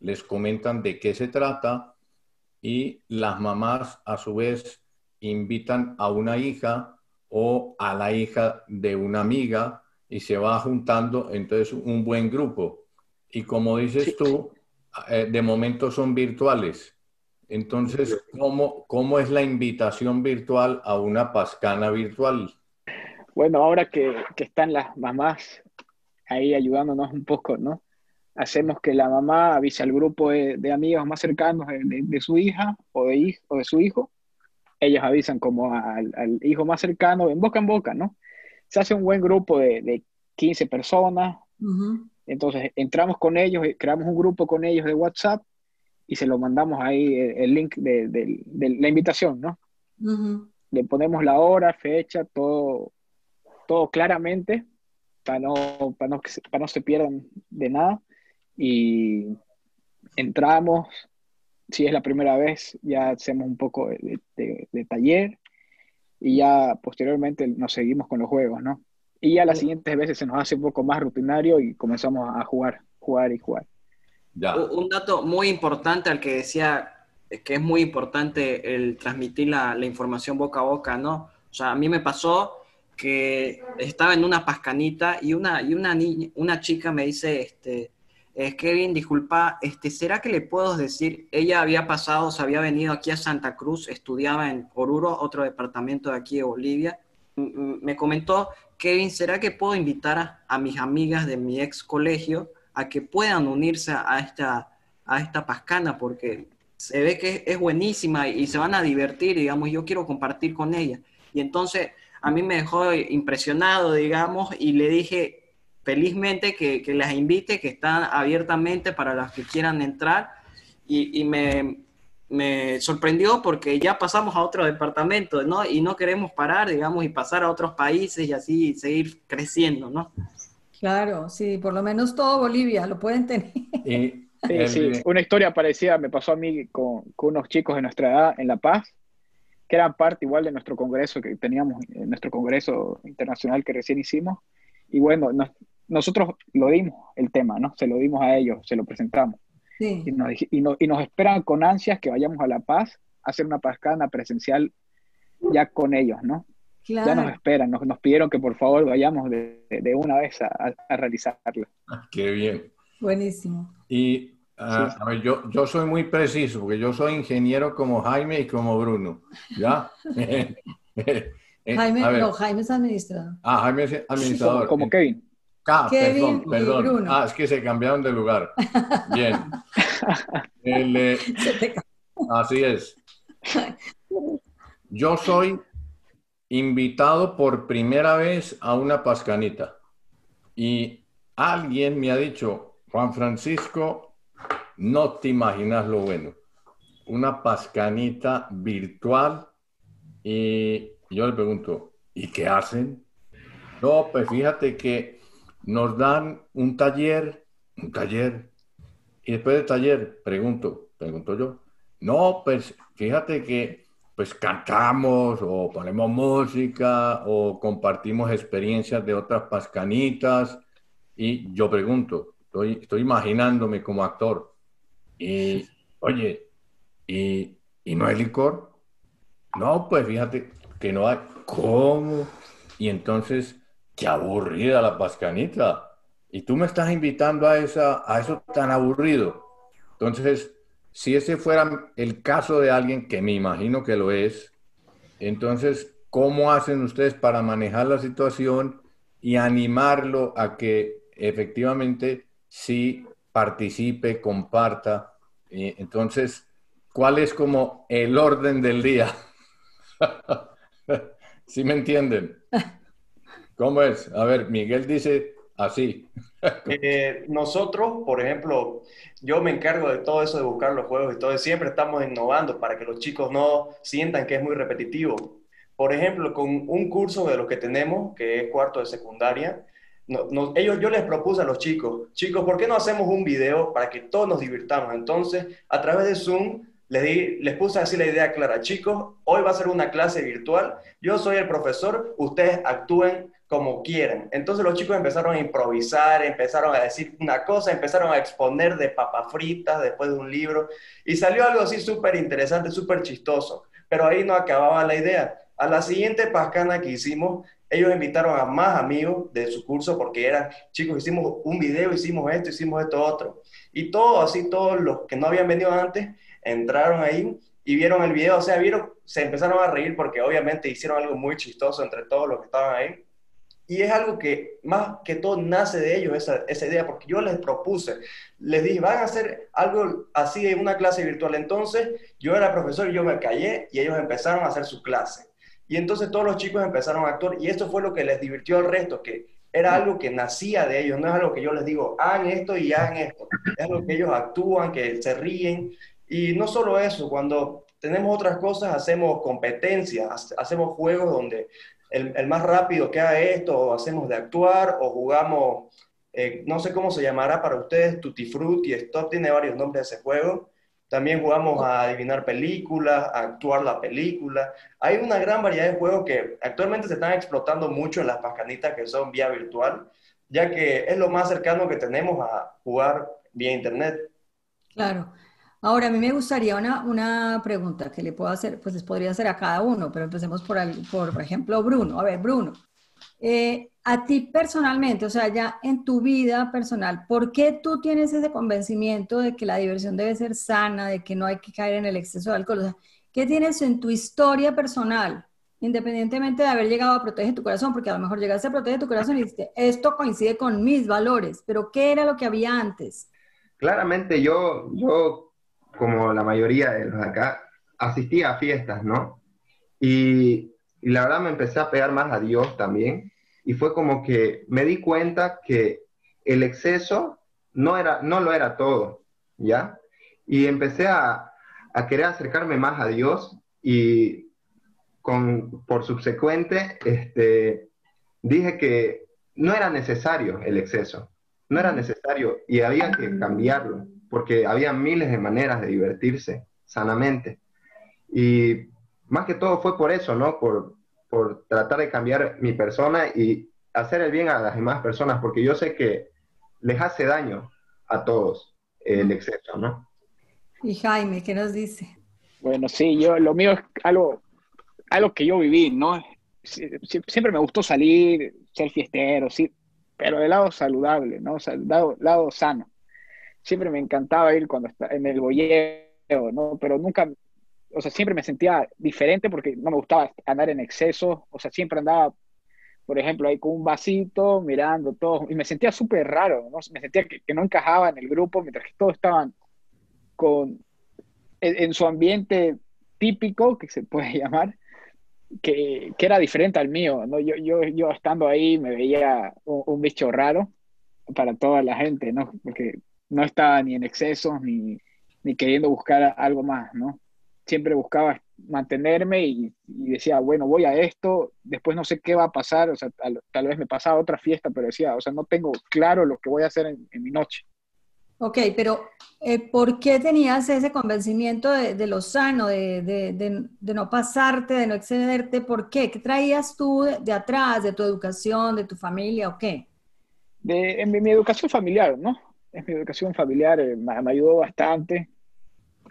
les comentan de qué se trata y las mamás a su vez invitan a una hija o a la hija de una amiga y se va juntando entonces un buen grupo. Y como dices Sí. tú, eh, de momento son virtuales. Entonces, ¿cómo, ¿cómo es la invitación virtual a una pascana virtual? Bueno, ahora que, que están las mamás ahí ayudándonos un poco, ¿no? Hacemos que la mamá avise al grupo de, de amigos más cercanos de, de- de su hija o de, o de su hijo. Ellos avisan como al, al hijo más cercano, en boca en boca, ¿no? Se hace un buen grupo de, de 15 personas, entonces entramos con ellos, eh, creamos un grupo con ellos de WhatsApp y se lo mandamos ahí el, el link de, de- de la invitación, ¿no? Le ponemos la hora, fecha, todo, todo claramente para no, para no, para no se pierdan de nada. Y entramos, si es la primera vez, ya hacemos un poco de, de- de taller y ya posteriormente nos seguimos con los juegos, ¿no? Y ya las siguientes veces se nos hace un poco más rutinario y comenzamos a jugar, jugar y jugar. Ya. Un dato muy importante al que decía que es muy importante el transmitir la, información boca a boca, ¿no? O sea, a mí me pasó que estaba en una pascanita y una, y una, niña, una chica me dice, este, eh, Kevin, disculpa, este, ¿será que le puedo decir? Ella había pasado, se había venido aquí a Santa Cruz, estudiaba en Oruro, otro departamento de aquí de Bolivia. Me comentó, Kevin, ¿será que puedo invitar a mis amigas de mi ex colegio a que puedan unirse a esta, a esta pascana? Porque se ve que es buenísima y se van a divertir, digamos, yo quiero compartir con ella. Y entonces a mí me dejó impresionado, digamos, y le dije felizmente que, que las invite, que están abiertamente para las que quieran entrar. Y, y me, me sorprendió porque ya pasamos a otro departamento, ¿no? Y no queremos parar, digamos, y pasar a otros países y así seguir creciendo, ¿no? Claro, sí, por lo menos todo Bolivia lo pueden tener. Y [LAUGHS] Sí, el- sí. Una historia parecida me pasó a mí con, con unos chicos de nuestra edad en La Paz, que eran parte igual de nuestro congreso que teníamos, en nuestro congreso internacional que recién hicimos. Y bueno, nos- nosotros lo dimos el tema, ¿no? Se lo dimos a ellos, se lo presentamos. Sí, Y nos, dij- y no- y nos esperan con ansias que vayamos a La Paz a hacer una pascana presencial ya con ellos, ¿no? Ya nos claro. esperan, nos, nos pidieron que por favor vayamos de, de una vez a, a- realizarla. Qué bien. Buenísimo. Y ah, Sí. a ver, yo, yo soy muy preciso, porque yo soy ingeniero como Jaime y como Bruno. ¿Ya? [LAUGHS] [LAUGHS] Jaime, a ver. no, Jaime es administrador. Ah, Jaime es administrador. Como, como Kevin. Ah, Kevin perdón, y perdón. Bruno. Ah, es que se cambiaron de lugar. Bien. [LAUGHS] El, eh, Se te ca- así es. Yo soy invitado por primera vez a una pascanita y alguien me ha dicho, Juan Francisco, no te imaginas lo bueno. Una pascanita virtual y yo le pregunto, ¿y qué hacen? No, pues fíjate que nos dan un taller, un taller, y después del taller, pregunto, pregunto yo, no, pues fíjate que pues cantamos o ponemos música o compartimos experiencias de otras pascanitas y yo pregunto, estoy, estoy imaginándome como actor y, oye, ¿y, ¿y no hay licor? No, pues fíjate que no hay. ¿Cómo? Y entonces, qué aburrida la pascanita. Y tú me estás invitando a, esa, a eso tan aburrido. Entonces, si ese fuera el caso de alguien, que me imagino que lo es, entonces, ¿cómo hacen ustedes para manejar la situación y animarlo a que efectivamente sí participe, comparta? Y entonces, ¿cuál es como el orden del día? [LAUGHS] ¿Sí me entienden? [LAUGHS] ¿Cómo es? A ver, Miguel dice así. [LAUGHS] Eh, nosotros, por ejemplo, yo me encargo de todo eso de buscar los juegos y todo, siempre estamos innovando para que los chicos no sientan que es muy repetitivo. Por ejemplo, con un curso de los que tenemos, que es cuarto de secundaria, ellos, yo les propuse a los chicos, chicos, ¿por qué no hacemos un video para que todos nos divirtamos? Entonces, a través de Zoom, les, puse así la idea clara, chicos, hoy va a ser una clase virtual, yo soy el profesor, ustedes actúen como quieran. Entonces los chicos empezaron a improvisar, empezaron a decir una cosa, empezaron a exponer de papas fritas después de un libro, y salió algo así súper interesante, súper chistoso, pero ahí no acababa la idea. A la siguiente pascana que hicimos, ellos invitaron a más amigos de su curso porque eran, chicos, hicimos un video, hicimos esto, hicimos esto otro. Y todos, así todos los que no habían venido antes, entraron ahí y vieron el video, o sea, vieron, se empezaron a reír porque obviamente hicieron algo muy chistoso entre todos los que estaban ahí. Y es algo que más que todo nace de ellos, esa, esa idea, porque yo les propuse, les dije, van a hacer algo así en una clase virtual. Entonces, yo era profesor y yo me callé y ellos empezaron a hacer su clase. Y entonces todos los chicos empezaron a actuar y esto fue lo que les divirtió al resto, que era algo que nacía de ellos, no es algo que yo les digo, hagan esto y hagan esto, es algo que ellos actúan, que se ríen. Y no solo eso, cuando tenemos otras cosas, hacemos competencias, hacemos juegos donde el, más rápido que haga esto, o hacemos de actuar, o jugamos, eh, no sé cómo se llamará para ustedes, Tutti Frutti, Stop, tiene varios nombres ese juego, también jugamos a adivinar películas, a actuar la película. Hay una gran variedad de juegos que actualmente se están explotando mucho en las pascanitas que son vía virtual, ya que es lo más cercano que tenemos a jugar vía internet. Claro. Ahora, a mí me gustaría una, una pregunta que le puedo hacer, pues les podría hacer a cada uno, pero empecemos por, por, por ejemplo, Bruno. A ver, Bruno, eh, a ti personalmente, o sea, ya en tu vida personal, ¿por qué tú tienes ese convencimiento de que la diversión debe ser sana, de que no hay que caer en el exceso de alcohol? O sea, ¿qué tienes en tu historia personal, independientemente de haber llegado a proteger tu corazón? Porque a lo mejor llegaste a proteger tu corazón y dijiste, esto coincide con mis valores, pero ¿qué era lo que había antes? Claramente yo, yo como la mayoría de los de acá, asistía a fiestas, ¿no? Y, y la verdad me empecé a pegar más a Dios también y fue como que me di cuenta que el exceso no, era, no lo era todo, ¿ya? Y empecé a, querer acercarme más a Dios y con, por subsecuente este, dije que no era necesario el exceso, no era necesario y había que cambiarlo, porque había miles de maneras de divertirse sanamente. Y más que todo fue por eso, ¿no? Por, por tratar de cambiar mi persona y hacer el bien a las demás personas, porque yo sé que les hace daño a todos el exceso, ¿no? Y Jaime, ¿qué nos dice? Bueno, sí, yo lo mío es algo, algo que yo viví, ¿no? siempre me gustó salir, ser fiestero, sí, pero de lado saludable, ¿no? O sea, lado, lado sano. Siempre me encantaba ir cuando estaba en el bolleo, ¿no? Pero nunca o sea, siempre me sentía diferente porque no me gustaba andar en exceso, o sea, siempre andaba, por ejemplo, ahí con un vasito, mirando todo, y me sentía súper raro, ¿no? Me sentía que, no encajaba en el grupo, mientras que todos estaban con, en, su ambiente típico, que se puede [LAUGHS] llamar, que, que, era diferente al mío, ¿no? Yo, yo, yo estando ahí me veía un, un, bicho raro para toda la gente, ¿no? Porque no estaba ni en exceso, ni, ni queriendo buscar algo más, ¿no? siempre buscaba mantenerme y, decía, bueno, voy a esto, después no sé qué va a pasar, o sea, tal, vez me pasaba otra fiesta, pero decía, o sea, no tengo claro lo que voy a hacer en, mi noche. Ok, pero eh, ¿por qué tenías ese convencimiento de, lo sano, de, no pasarte, de no excederte? ¿Por qué? ¿Qué traías tú de, atrás, de tu educación, de tu familia o qué? De, mi, educación familiar, ¿no? Es mi educación familiar, eh, me, ayudó bastante.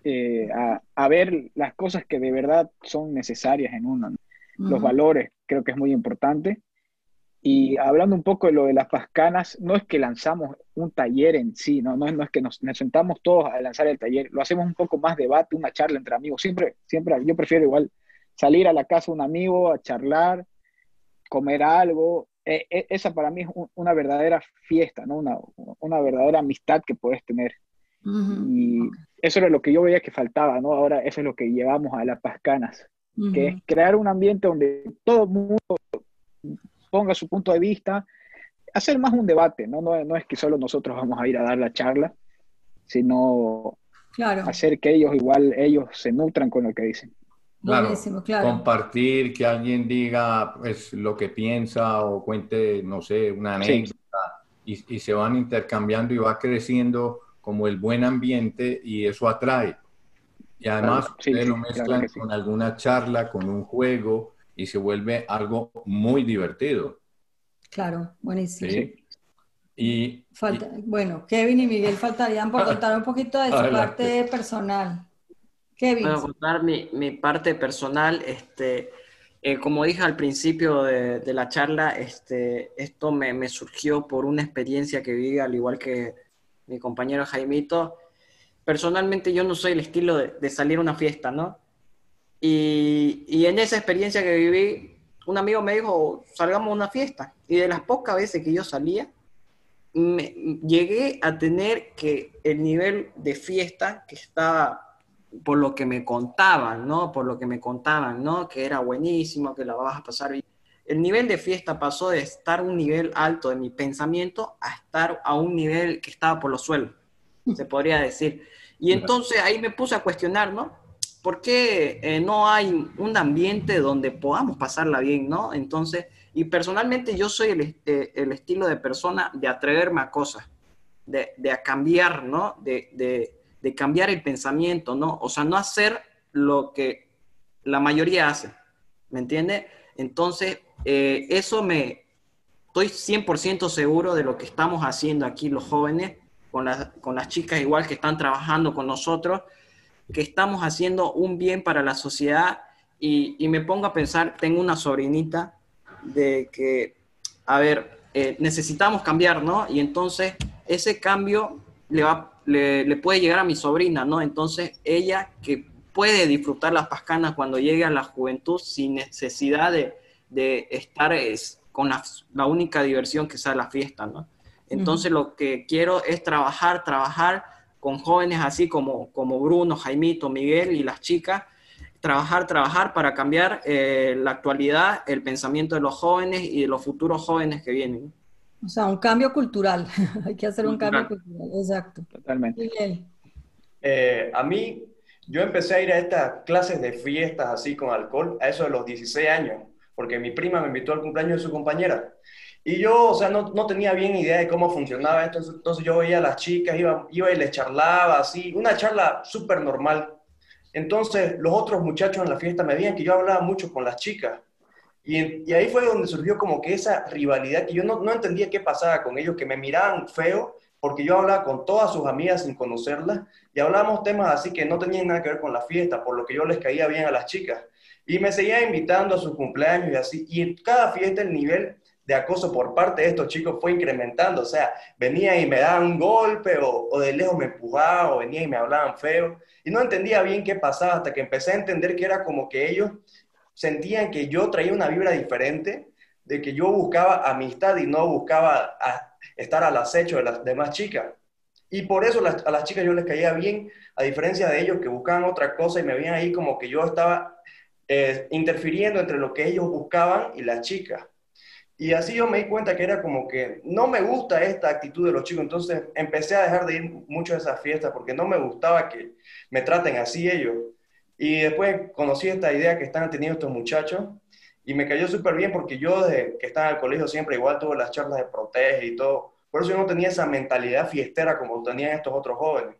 Eh, a, ver las cosas que de verdad son necesarias en uno. Los valores, creo que es muy importante. Y hablando un poco de lo de las pascanas, no es que lanzamos un taller en sí, no, no, es que nos, sentamos todos a lanzar el taller, lo hacemos un poco más debate, una charla entre amigos. Siempre, siempre, yo prefiero igual salir a la casa de un amigo a charlar, comer algo. E, e, esa para mí es una verdadera fiesta, ¿no? una, una verdadera amistad que puedes tener. Y eso era lo que yo veía que faltaba, ¿no? Ahora eso es lo que llevamos a las pascanas, que es crear un ambiente donde todo el mundo exponga su punto de vista, hacer más un debate, ¿no? No, no es que solo nosotros vamos a ir a dar la charla, sino claro. hacer que ellos igual, ellos se nutran con lo que dicen. Claro, claro, compartir, que alguien diga pues, lo que piensa o cuente, no sé, una anécdota y, y, se van intercambiando y va creciendo como el buen ambiente y eso atrae. Y además ustedes lo mezclan con alguna charla, con un juego y se vuelve algo muy divertido. Claro, buenísimo. ¿Sí? Y, Falta, bueno, Kevin y Miguel faltarían por [LAUGHS] contar un poquito de su parte personal. Kevin. Voy contar mi, mi, parte personal. Este, eh, como dije al principio de, de la charla, este, esto me, me, surgió por una experiencia que viví, al igual que mi compañero Jaimito. Personalmente yo no soy el estilo de, de salir a una fiesta, ¿no? Y, y, en esa experiencia que viví, un amigo me dijo, salgamos a una fiesta. Y de las pocas veces que yo salía, me, llegué a tener que el nivel de fiesta que estaba por lo que me contaban, ¿no? Por lo que me contaban, ¿no? Que era buenísimo, que la vas a pasar bien. El nivel de fiesta pasó de estar a un nivel alto de mi pensamiento a estar a un nivel que estaba por los suelos, se podría decir. Y entonces ahí me puse a cuestionar, ¿no? ¿Por qué eh, no hay un ambiente donde podamos pasarla bien, ¿no? Entonces, y personalmente yo soy el, eh, el estilo de persona de atreverme a cosas, de, de a cambiar, ¿no? De, de, de cambiar el pensamiento, ¿no? O sea, no hacer lo que la mayoría hace, ¿me entiende? Entonces, eh, eso me, estoy 100% seguro de lo que estamos haciendo aquí los jóvenes, con las, con las chicas igual que están trabajando con nosotros, que estamos haciendo un bien para la sociedad y, y me pongo a pensar, tengo una sobrinita de que, a ver, eh, necesitamos cambiar, ¿no? Y entonces ese cambio le va le, puede llegar a mi sobrina, ¿no? Entonces ella que puede disfrutar las pascanas cuando llegue a la juventud sin necesidad de, de estar es, con la, la, única diversión que sea la fiesta, ¿no? Entonces lo que quiero es trabajar, trabajar con jóvenes así como, como Bruno, Jaimito, Miguel y las chicas, trabajar, trabajar para cambiar eh, la actualidad, el pensamiento de los jóvenes y de los futuros jóvenes que vienen. O sea, un cambio cultural. [LAUGHS] Hay que hacer un cambio cultural, exacto. Totalmente. Eh, a mí, yo empecé a ir a estas clases de fiestas así con alcohol a eso de los 16 años, porque mi prima me invitó al cumpleaños de su compañera. Y yo, o sea, no, no tenía bien idea de cómo funcionaba esto, entonces yo veía a las chicas, iba, iba y les charlaba así, una charla súper normal. Entonces los otros muchachos en la fiesta me veían que yo hablaba mucho con las chicas y, ahí fue donde surgió como que esa rivalidad que yo no, entendía qué pasaba con ellos, que me miraban feo porque yo hablaba con todas sus amigas sin conocerlas y hablábamos temas así que no tenían nada que ver con la fiesta, por lo que yo les caía bien a las chicas. Y me seguía invitando a sus cumpleaños y así. Y en cada fiesta el nivel de acoso por parte de estos chicos fue incrementando. O sea, venía y me daban un golpe o, de lejos me empujaba o venía y me hablaban feo. Y no entendía bien qué pasaba hasta que empecé a entender que era como que ellos sentían que yo traía una vibra diferente, de que yo buscaba amistad y no buscaba estar al acecho de las demás chicas. Y por eso a las chicas yo les caía bien, a diferencia de ellos que buscaban otra cosa y me veían ahí como que yo estaba eh, interfiriendo entre lo que ellos buscaban y las chicas. Y así yo me di cuenta que era como que no me gusta esta actitud de los chicos, entonces empecé a dejar de ir mucho a esas fiestas porque no me gustaba que me traten así ellos. Y después conocí esta idea que están teniendo estos muchachos y me cayó súper bien porque yo desde que estaba en el colegio siempre igual tuve las charlas de protege y todo. Por eso yo no tenía esa mentalidad fiestera como tenían estos otros jóvenes.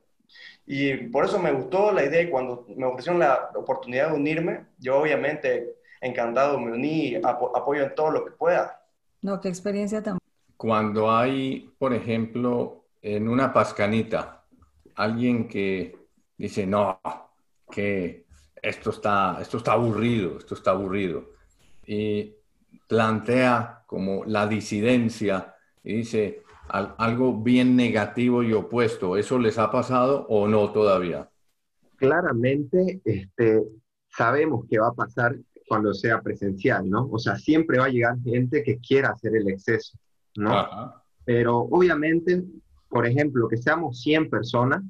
Y por eso me gustó la idea y cuando me ofrecieron la oportunidad de unirme, yo obviamente encantado me uní, apoyo en todo lo que pueda. No, qué experiencia tan... Cuando hay, por ejemplo, en una pascanita, alguien que dice, no, que esto está, esto está aburrido, esto está aburrido. Y plantea como la disidencia y dice algo bien negativo y opuesto. ¿Eso les ha pasado o no todavía? Claramente, este, sabemos que va a pasar cuando sea presencial, ¿no? O sea, siempre va a llegar gente que quiera hacer el exceso, ¿no? Pero obviamente, por ejemplo, que seamos 100 personas,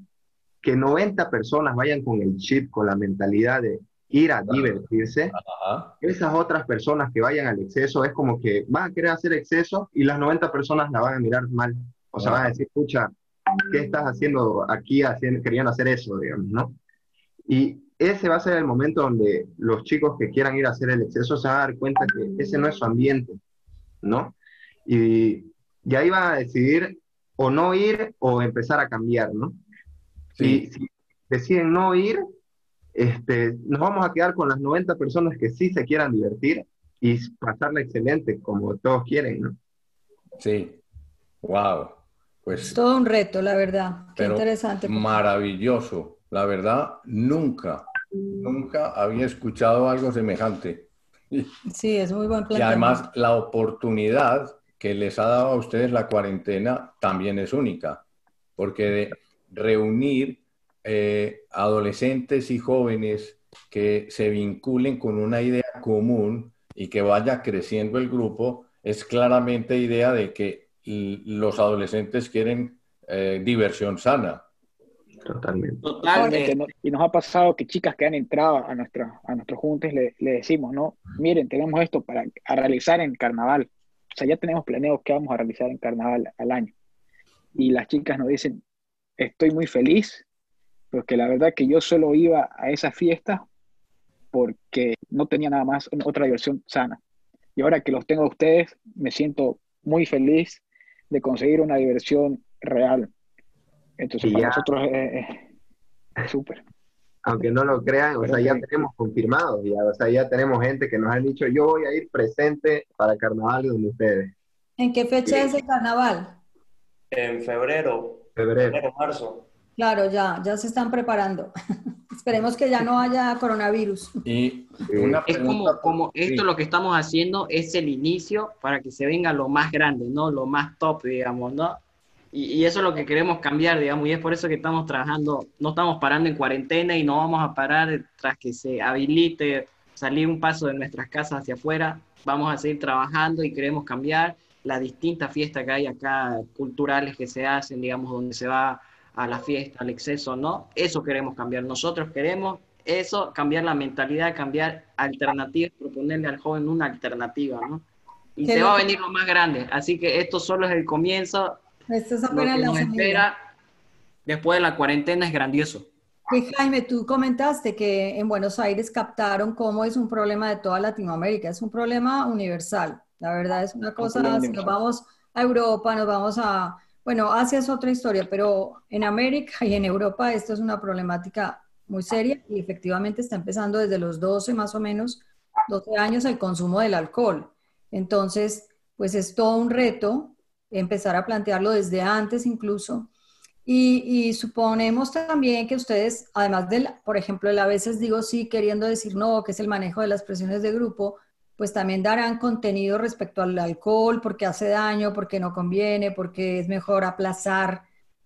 que 90 personas vayan con el chip, con la mentalidad de ir a divertirse, esas otras personas que vayan al exceso es como que van a querer hacer exceso y las 90 personas la van a mirar mal. O sea, van a decir, escucha, ¿qué estás haciendo aquí haciendo, queriendo hacer eso, digamos, ¿no? Y ese va a ser el momento donde los chicos que quieran ir a hacer el exceso se van a dar cuenta que ese no es su ambiente, ¿no? Y, y ahí van a decidir o no ir o empezar a cambiar, ¿no? Si, si deciden no ir, este, nos vamos a quedar con las 90 personas que sí se quieran divertir y pasarla excelente, como todos quieren, ¿no? Sí, wow. Pues, Todo un reto, la verdad. Qué interesante. Maravilloso. La verdad, nunca, nunca había escuchado algo semejante. Sí, es muy buen plan. Y además, la oportunidad que les ha dado a ustedes la cuarentena también es única, porque de reunir eh, adolescentes y jóvenes que se vinculen con una idea común y que vaya creciendo el grupo, es claramente idea de que los adolescentes quieren eh, diversión sana. Totalmente. Totalmente. Y nos ha pasado que chicas que han entrado a, nuestra, a nuestros juntes le, le, decimos, ¿no? Miren, tenemos esto para realizar en carnaval. O sea, ya tenemos planeado qué vamos a realizar en carnaval al año. Y las chicas nos dicen, estoy muy feliz, porque la verdad que yo solo iba a esa fiesta porque no tenía nada más, otra diversión sana. Y ahora que los tengo a ustedes, me siento muy feliz de conseguir una diversión real. Entonces, para nosotros es súper. Aunque no lo crean, o sea, ya tenemos confirmado, ya, o sea, ya tenemos gente que nos ha dicho, yo voy a ir presente para el carnaval donde ustedes. ¿En qué fecha es el carnaval? En febrero. Febrero. Febrero, marzo. Claro, ya, ya se están preparando. [LAUGHS] Esperemos que ya no haya coronavirus. Y es como, como esto lo que estamos haciendo es el inicio para que se venga lo más grande, ¿no? Lo más top, digamos, ¿no? Y, y, eso es lo que queremos cambiar, digamos, y es por eso que estamos trabajando, no estamos parando en cuarentena y no vamos a parar tras que se habilite salir un paso de nuestras casas hacia afuera. Vamos a seguir trabajando y queremos cambiar las distintas fiestas que hay acá, culturales que se hacen, digamos, donde se va a la fiesta, al exceso, ¿no? Eso queremos cambiar. Nosotros queremos eso, cambiar la mentalidad, cambiar alternativas, proponerle al joven una alternativa, ¿no? Y se va a venir lo más grande. Así que esto solo es el comienzo. Esto es apenas lo que nos espera después de la cuarentena es grandioso. Y Jaime, tú comentaste que en Buenos Aires captaron cómo es un problema de toda Latinoamérica, es un problema universal. La verdad es una cosa, si nos vamos a Europa, nos vamos a, bueno, Asia es otra historia, pero en América y en Europa esto es una problemática muy seria y efectivamente está empezando desde los 12 más o menos, 12 años el consumo del alcohol. Entonces, pues es todo un reto empezar a plantearlo desde antes incluso. Y, suponemos también que ustedes, además del, por ejemplo, a veces digo sí queriendo decir no, que es el manejo de las presiones de grupo, pues también darán contenido respecto al alcohol, porque hace daño, porque no conviene, porque es mejor aplazar,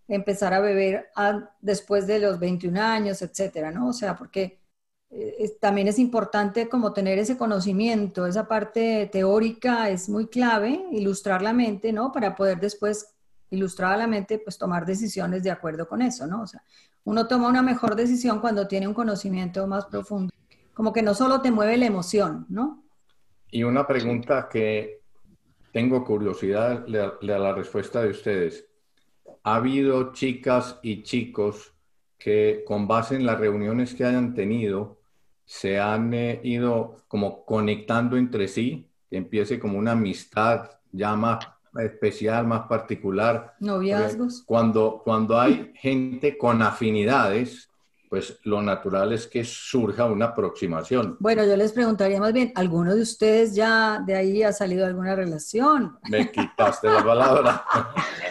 empezar a beber después de los 21 años, etcétera, ¿no? O sea, porque eh, también es importante como tener ese conocimiento, esa parte teórica es muy clave, ilustrar la mente, ¿no? Para poder después, ilustrar la mente, pues tomar decisiones de acuerdo con eso, ¿no? O sea, uno toma una mejor decisión cuando tiene un conocimiento más profundo, como que no solo te mueve la emoción, ¿no? Y una pregunta que tengo curiosidad de la respuesta de ustedes. ¿Ha habido chicas y chicos que con base en las reuniones que hayan tenido se han eh, ido como conectando entre sí, que empiece como una amistad ya más especial, más particular? Noviazgos. Cuando, cuando hay gente con afinidades, pues lo natural es que surja una aproximación. Bueno, yo les preguntaría más bien, ¿alguno de ustedes ya de ahí ha salido alguna relación? Me quitaste la palabra.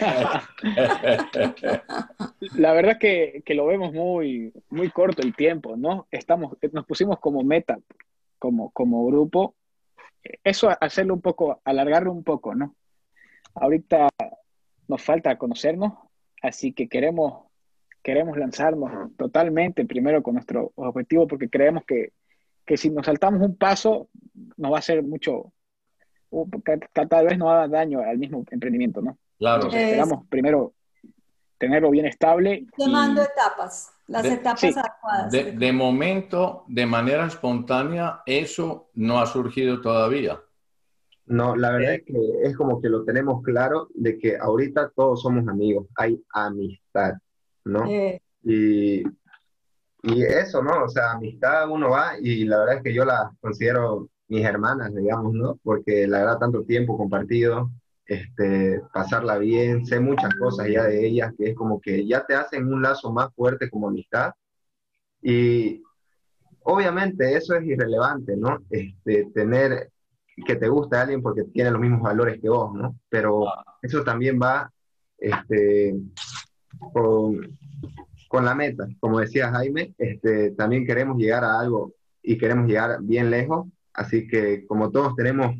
[LAUGHS] la verdad que, que, lo vemos muy, muy corto el tiempo, ¿no? Estamos, nos pusimos como meta, como, como grupo, eso hacerlo un poco, alargarlo un poco, ¿no? Ahorita nos falta conocernos, así que queremos queremos lanzarnos totalmente primero con nuestro objetivo porque creemos que, que si nos saltamos un paso nos va a hacer mucho, tal vez nos haga daño al mismo emprendimiento, ¿no? Claro. Entonces, queramos primero tenerlo bien estable. Quemando etapas, las etapas adecuadas. De, momento, de manera espontánea, eso no ha surgido todavía. No, la verdad es que es como que lo tenemos claro de que ahorita todos somos amigos, hay amistad, ¿no? Eh. Y, y eso, ¿no? O sea, amistad uno va y la verdad es que yo la considero mis hermanas, digamos, ¿no? Porque la verdad tanto tiempo compartido, este, pasarla bien, sé muchas cosas ya de ellas, que es como que ya te hacen un lazo más fuerte como amistad. Y obviamente eso es irrelevante, ¿no? Este, tener que te guste a alguien porque tiene los mismos valores que vos, ¿no? Pero eso también va este, con, con la meta. Como decía Jaime, este, también queremos llegar a algo y queremos llegar bien lejos. Así que como todos tenemos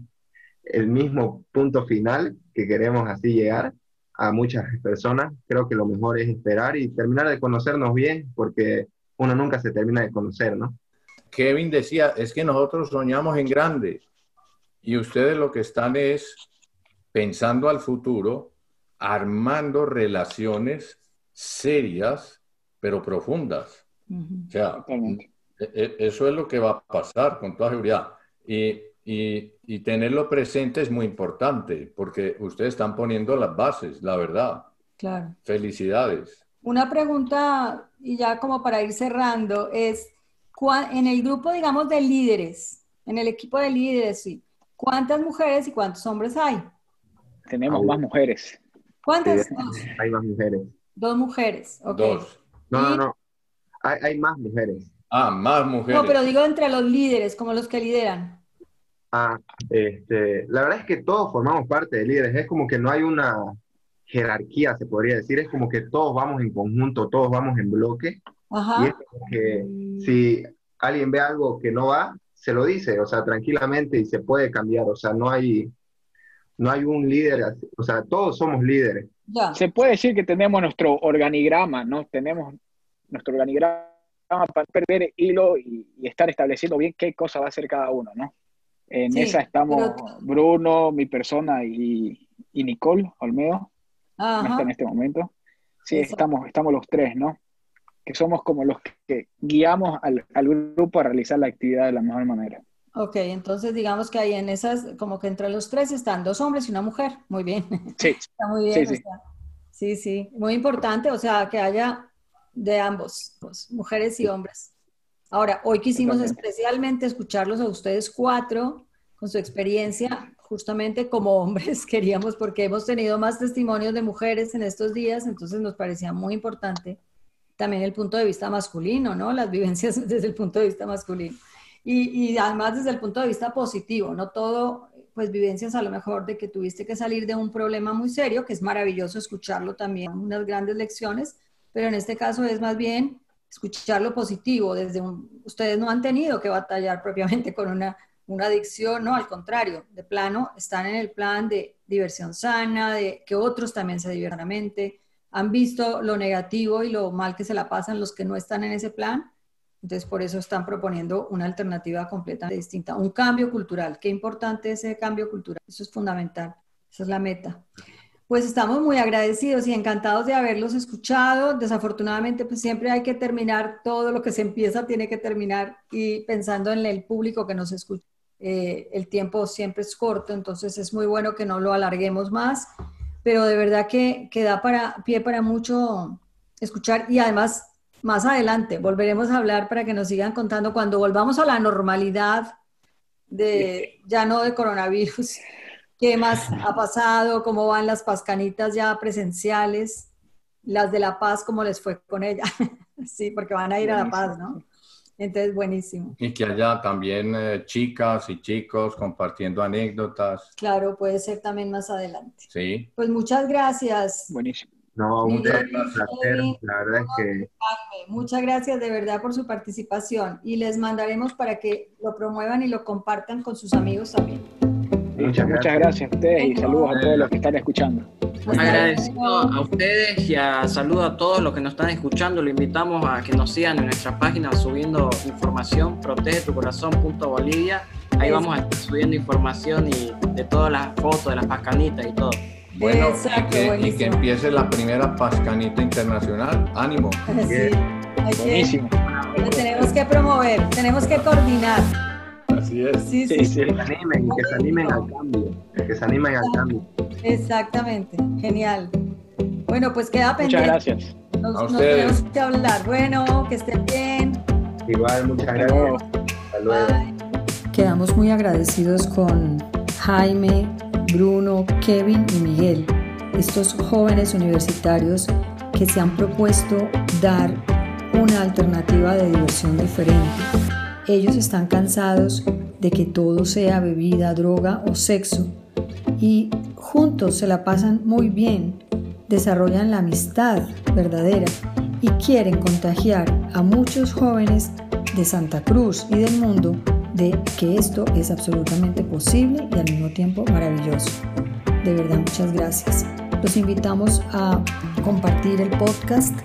el mismo punto final que queremos así llegar a muchas personas, creo que lo mejor es esperar y terminar de conocernos bien, porque uno nunca se termina de conocer, ¿no? Kevin decía, es que nosotros soñamos en grande y ustedes lo que están es pensando al futuro, armando relaciones serias, pero profundas. O sea, e, e, eso es lo que va a pasar con toda seguridad. Y y, tenerlo presente es muy importante porque ustedes están poniendo las bases, la verdad. Claro. Felicidades. Una pregunta, y ya como para ir cerrando, es, en el grupo, digamos, de líderes, en el equipo de líderes, sí, ¿cuántas mujeres y cuántos hombres hay? Tenemos más mujeres. ¿Cuántas? hay más mujeres. Dos mujeres, ok. Dos. No, no, no. Hay, hay, más mujeres. Ah, más mujeres. No, pero digo entre los líderes, como los que lideran. Ah, este, la verdad es que todos formamos parte de líderes, es como que no hay una jerarquía, se podría decir, es como que todos vamos en conjunto, todos vamos en bloque. Y es como que si alguien ve algo que no va, se lo dice, o sea, tranquilamente y se puede cambiar, o sea, no hay, no hay un líder, o sea, todos somos líderes. Se puede decir que tenemos nuestro organigrama, ¿no? Tenemos nuestro organigrama para perder hilo y, y estar estableciendo bien qué cosa va a hacer cada uno, ¿no? En esa estamos Bruno, mi persona y, y Nicole Olmedo. No está en este momento. Sí, estamos, estamos los tres, ¿no? Que somos como los que guiamos al, al, grupo a realizar la actividad de la mejor manera. Ok, entonces digamos que ahí en esas, como que entre los tres están dos hombres y una mujer. Muy bien. Sí. [LAUGHS] Está muy bien. Sí, sí. sí, sí. Muy importante, o sea, que haya de ambos, pues, mujeres y hombres. Ahora, hoy quisimos especialmente escucharlos a ustedes cuatro con su experiencia, justamente como hombres [LAUGHS] queríamos, porque hemos tenido más testimonios de mujeres en estos días, entonces nos parecía muy importante también el punto de vista masculino, ¿no? Las vivencias [LAUGHS] desde el punto de vista masculino. Y, y, además desde el punto de vista positivo, no todo, pues vivencias a lo mejor de que tuviste que salir de un problema muy serio, que es maravilloso escucharlo también, unas grandes lecciones, pero en este caso es más bien escuchar lo positivo, desde ustedes no han tenido que batallar [LAUGHS] propiamente con una, una adicción, no, al contrario, de plano, están en el plan de diversión sana, de que otros también se diviertan han visto lo negativo y lo mal que se la pasan los que no están en ese plan, entonces por eso están proponiendo una alternativa completamente distinta, un cambio cultural, qué importante es ese cambio cultural, eso es fundamental, esa es la meta. Pues estamos muy agradecidos y encantados de haberlos escuchado. Desafortunadamente, pues siempre hay que terminar, todo lo que se empieza tiene que terminar y pensando en el público que nos escucha. Eh, el tiempo siempre es corto, entonces es muy bueno que no lo alarguemos más, pero de verdad que, que da para, pie para mucho escuchar y además más adelante volveremos a hablar para que nos sigan contando cuando volvamos a la normalidad de ya no de coronavirus [LAUGHS] ¿Qué más ha pasado? ¿Cómo van las pascanitas ya presenciales? Las de La Paz, ¿cómo les fue con ella? [LAUGHS] sí, porque van a ir a La Paz, ¿no? Entonces, buenísimo. Y que haya también eh, chicas y chicos compartiendo anécdotas. Claro, puede ser también más adelante. Sí. Pues muchas gracias. Buenísimo. No, muchas gracias. La verdad es que... Muchas gracias de verdad por su participación y les mandaremos para que lo promuevan y lo compartan con sus amigos también. Muchas, gracias. a ustedes y saludos a todos los que están escuchando. Agradecido a ustedes y a saludo a todos los que nos están escuchando. Lo invitamos a que nos sigan en nuestra página subiendo información, protegetucorazón.bolivia. Ahí vamos a estar subiendo información y de todas las fotos de las pascanitas y todo. Bueno, y, que, empiece la primera Pascanita Internacional. Ánimo. Buenísimo. Lo tenemos que promover, tenemos que coordinar. Así es. Sí, sí, Que se animen, que se animen al cambio. Que se animen al cambio. Exactamente. Genial. Bueno, pues queda pendiente. Muchas gracias. Nos, nos tenemos que hablar. Bueno, que estén bien. Igual, muchas gracias. Hasta luego. Quedamos muy agradecidos con Jaime, Bruno, Kevin y Miguel, estos jóvenes universitarios que se han propuesto dar una alternativa de diversión diferente. Ellos están cansados de que todo sea bebida, droga o sexo y juntos se la pasan muy bien, desarrollan la amistad verdadera y quieren contagiar a muchos jóvenes de Santa Cruz y del mundo de que esto es absolutamente posible y al mismo tiempo maravilloso. De verdad, muchas gracias. Los invitamos a compartir el podcast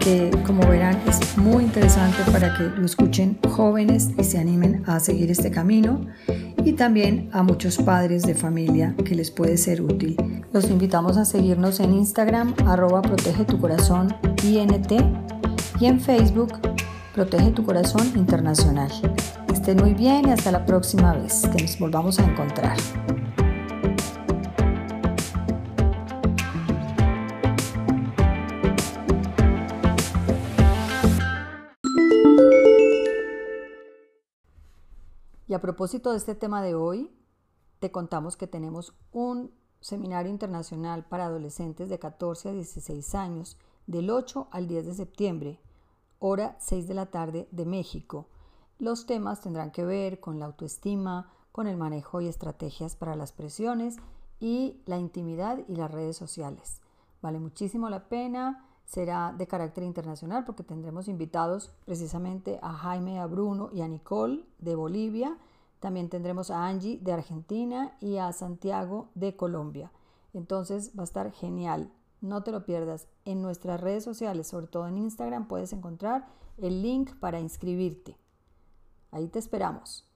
que como verán es muy interesante para que lo escuchen jóvenes y se animen a seguir este camino y también a muchos padres de familia que les puede ser útil. Los invitamos a seguirnos en Instagram arroba protege tu corazón INT y en Facebook Protege tu corazón internacional. Estén muy bien y hasta la próxima vez que nos volvamos a encontrar. Y a propósito de este tema de hoy, te contamos que tenemos un seminario internacional para adolescentes de 14 a 16 años del 8 al 10 de septiembre, hora 6 de la tarde de México. Los temas tendrán que ver con la autoestima, con el manejo y estrategias para las presiones y la intimidad y las redes sociales. Vale muchísimo la pena será de carácter internacional porque tendremos invitados precisamente a Jaime, a Bruno y a Nicole de Bolivia. También tendremos a Angie de Argentina y a Santiago de Colombia. Entonces va a estar genial. No te lo pierdas. En nuestras redes sociales, sobre todo en Instagram, puedes encontrar el link para inscribirte. Ahí te esperamos.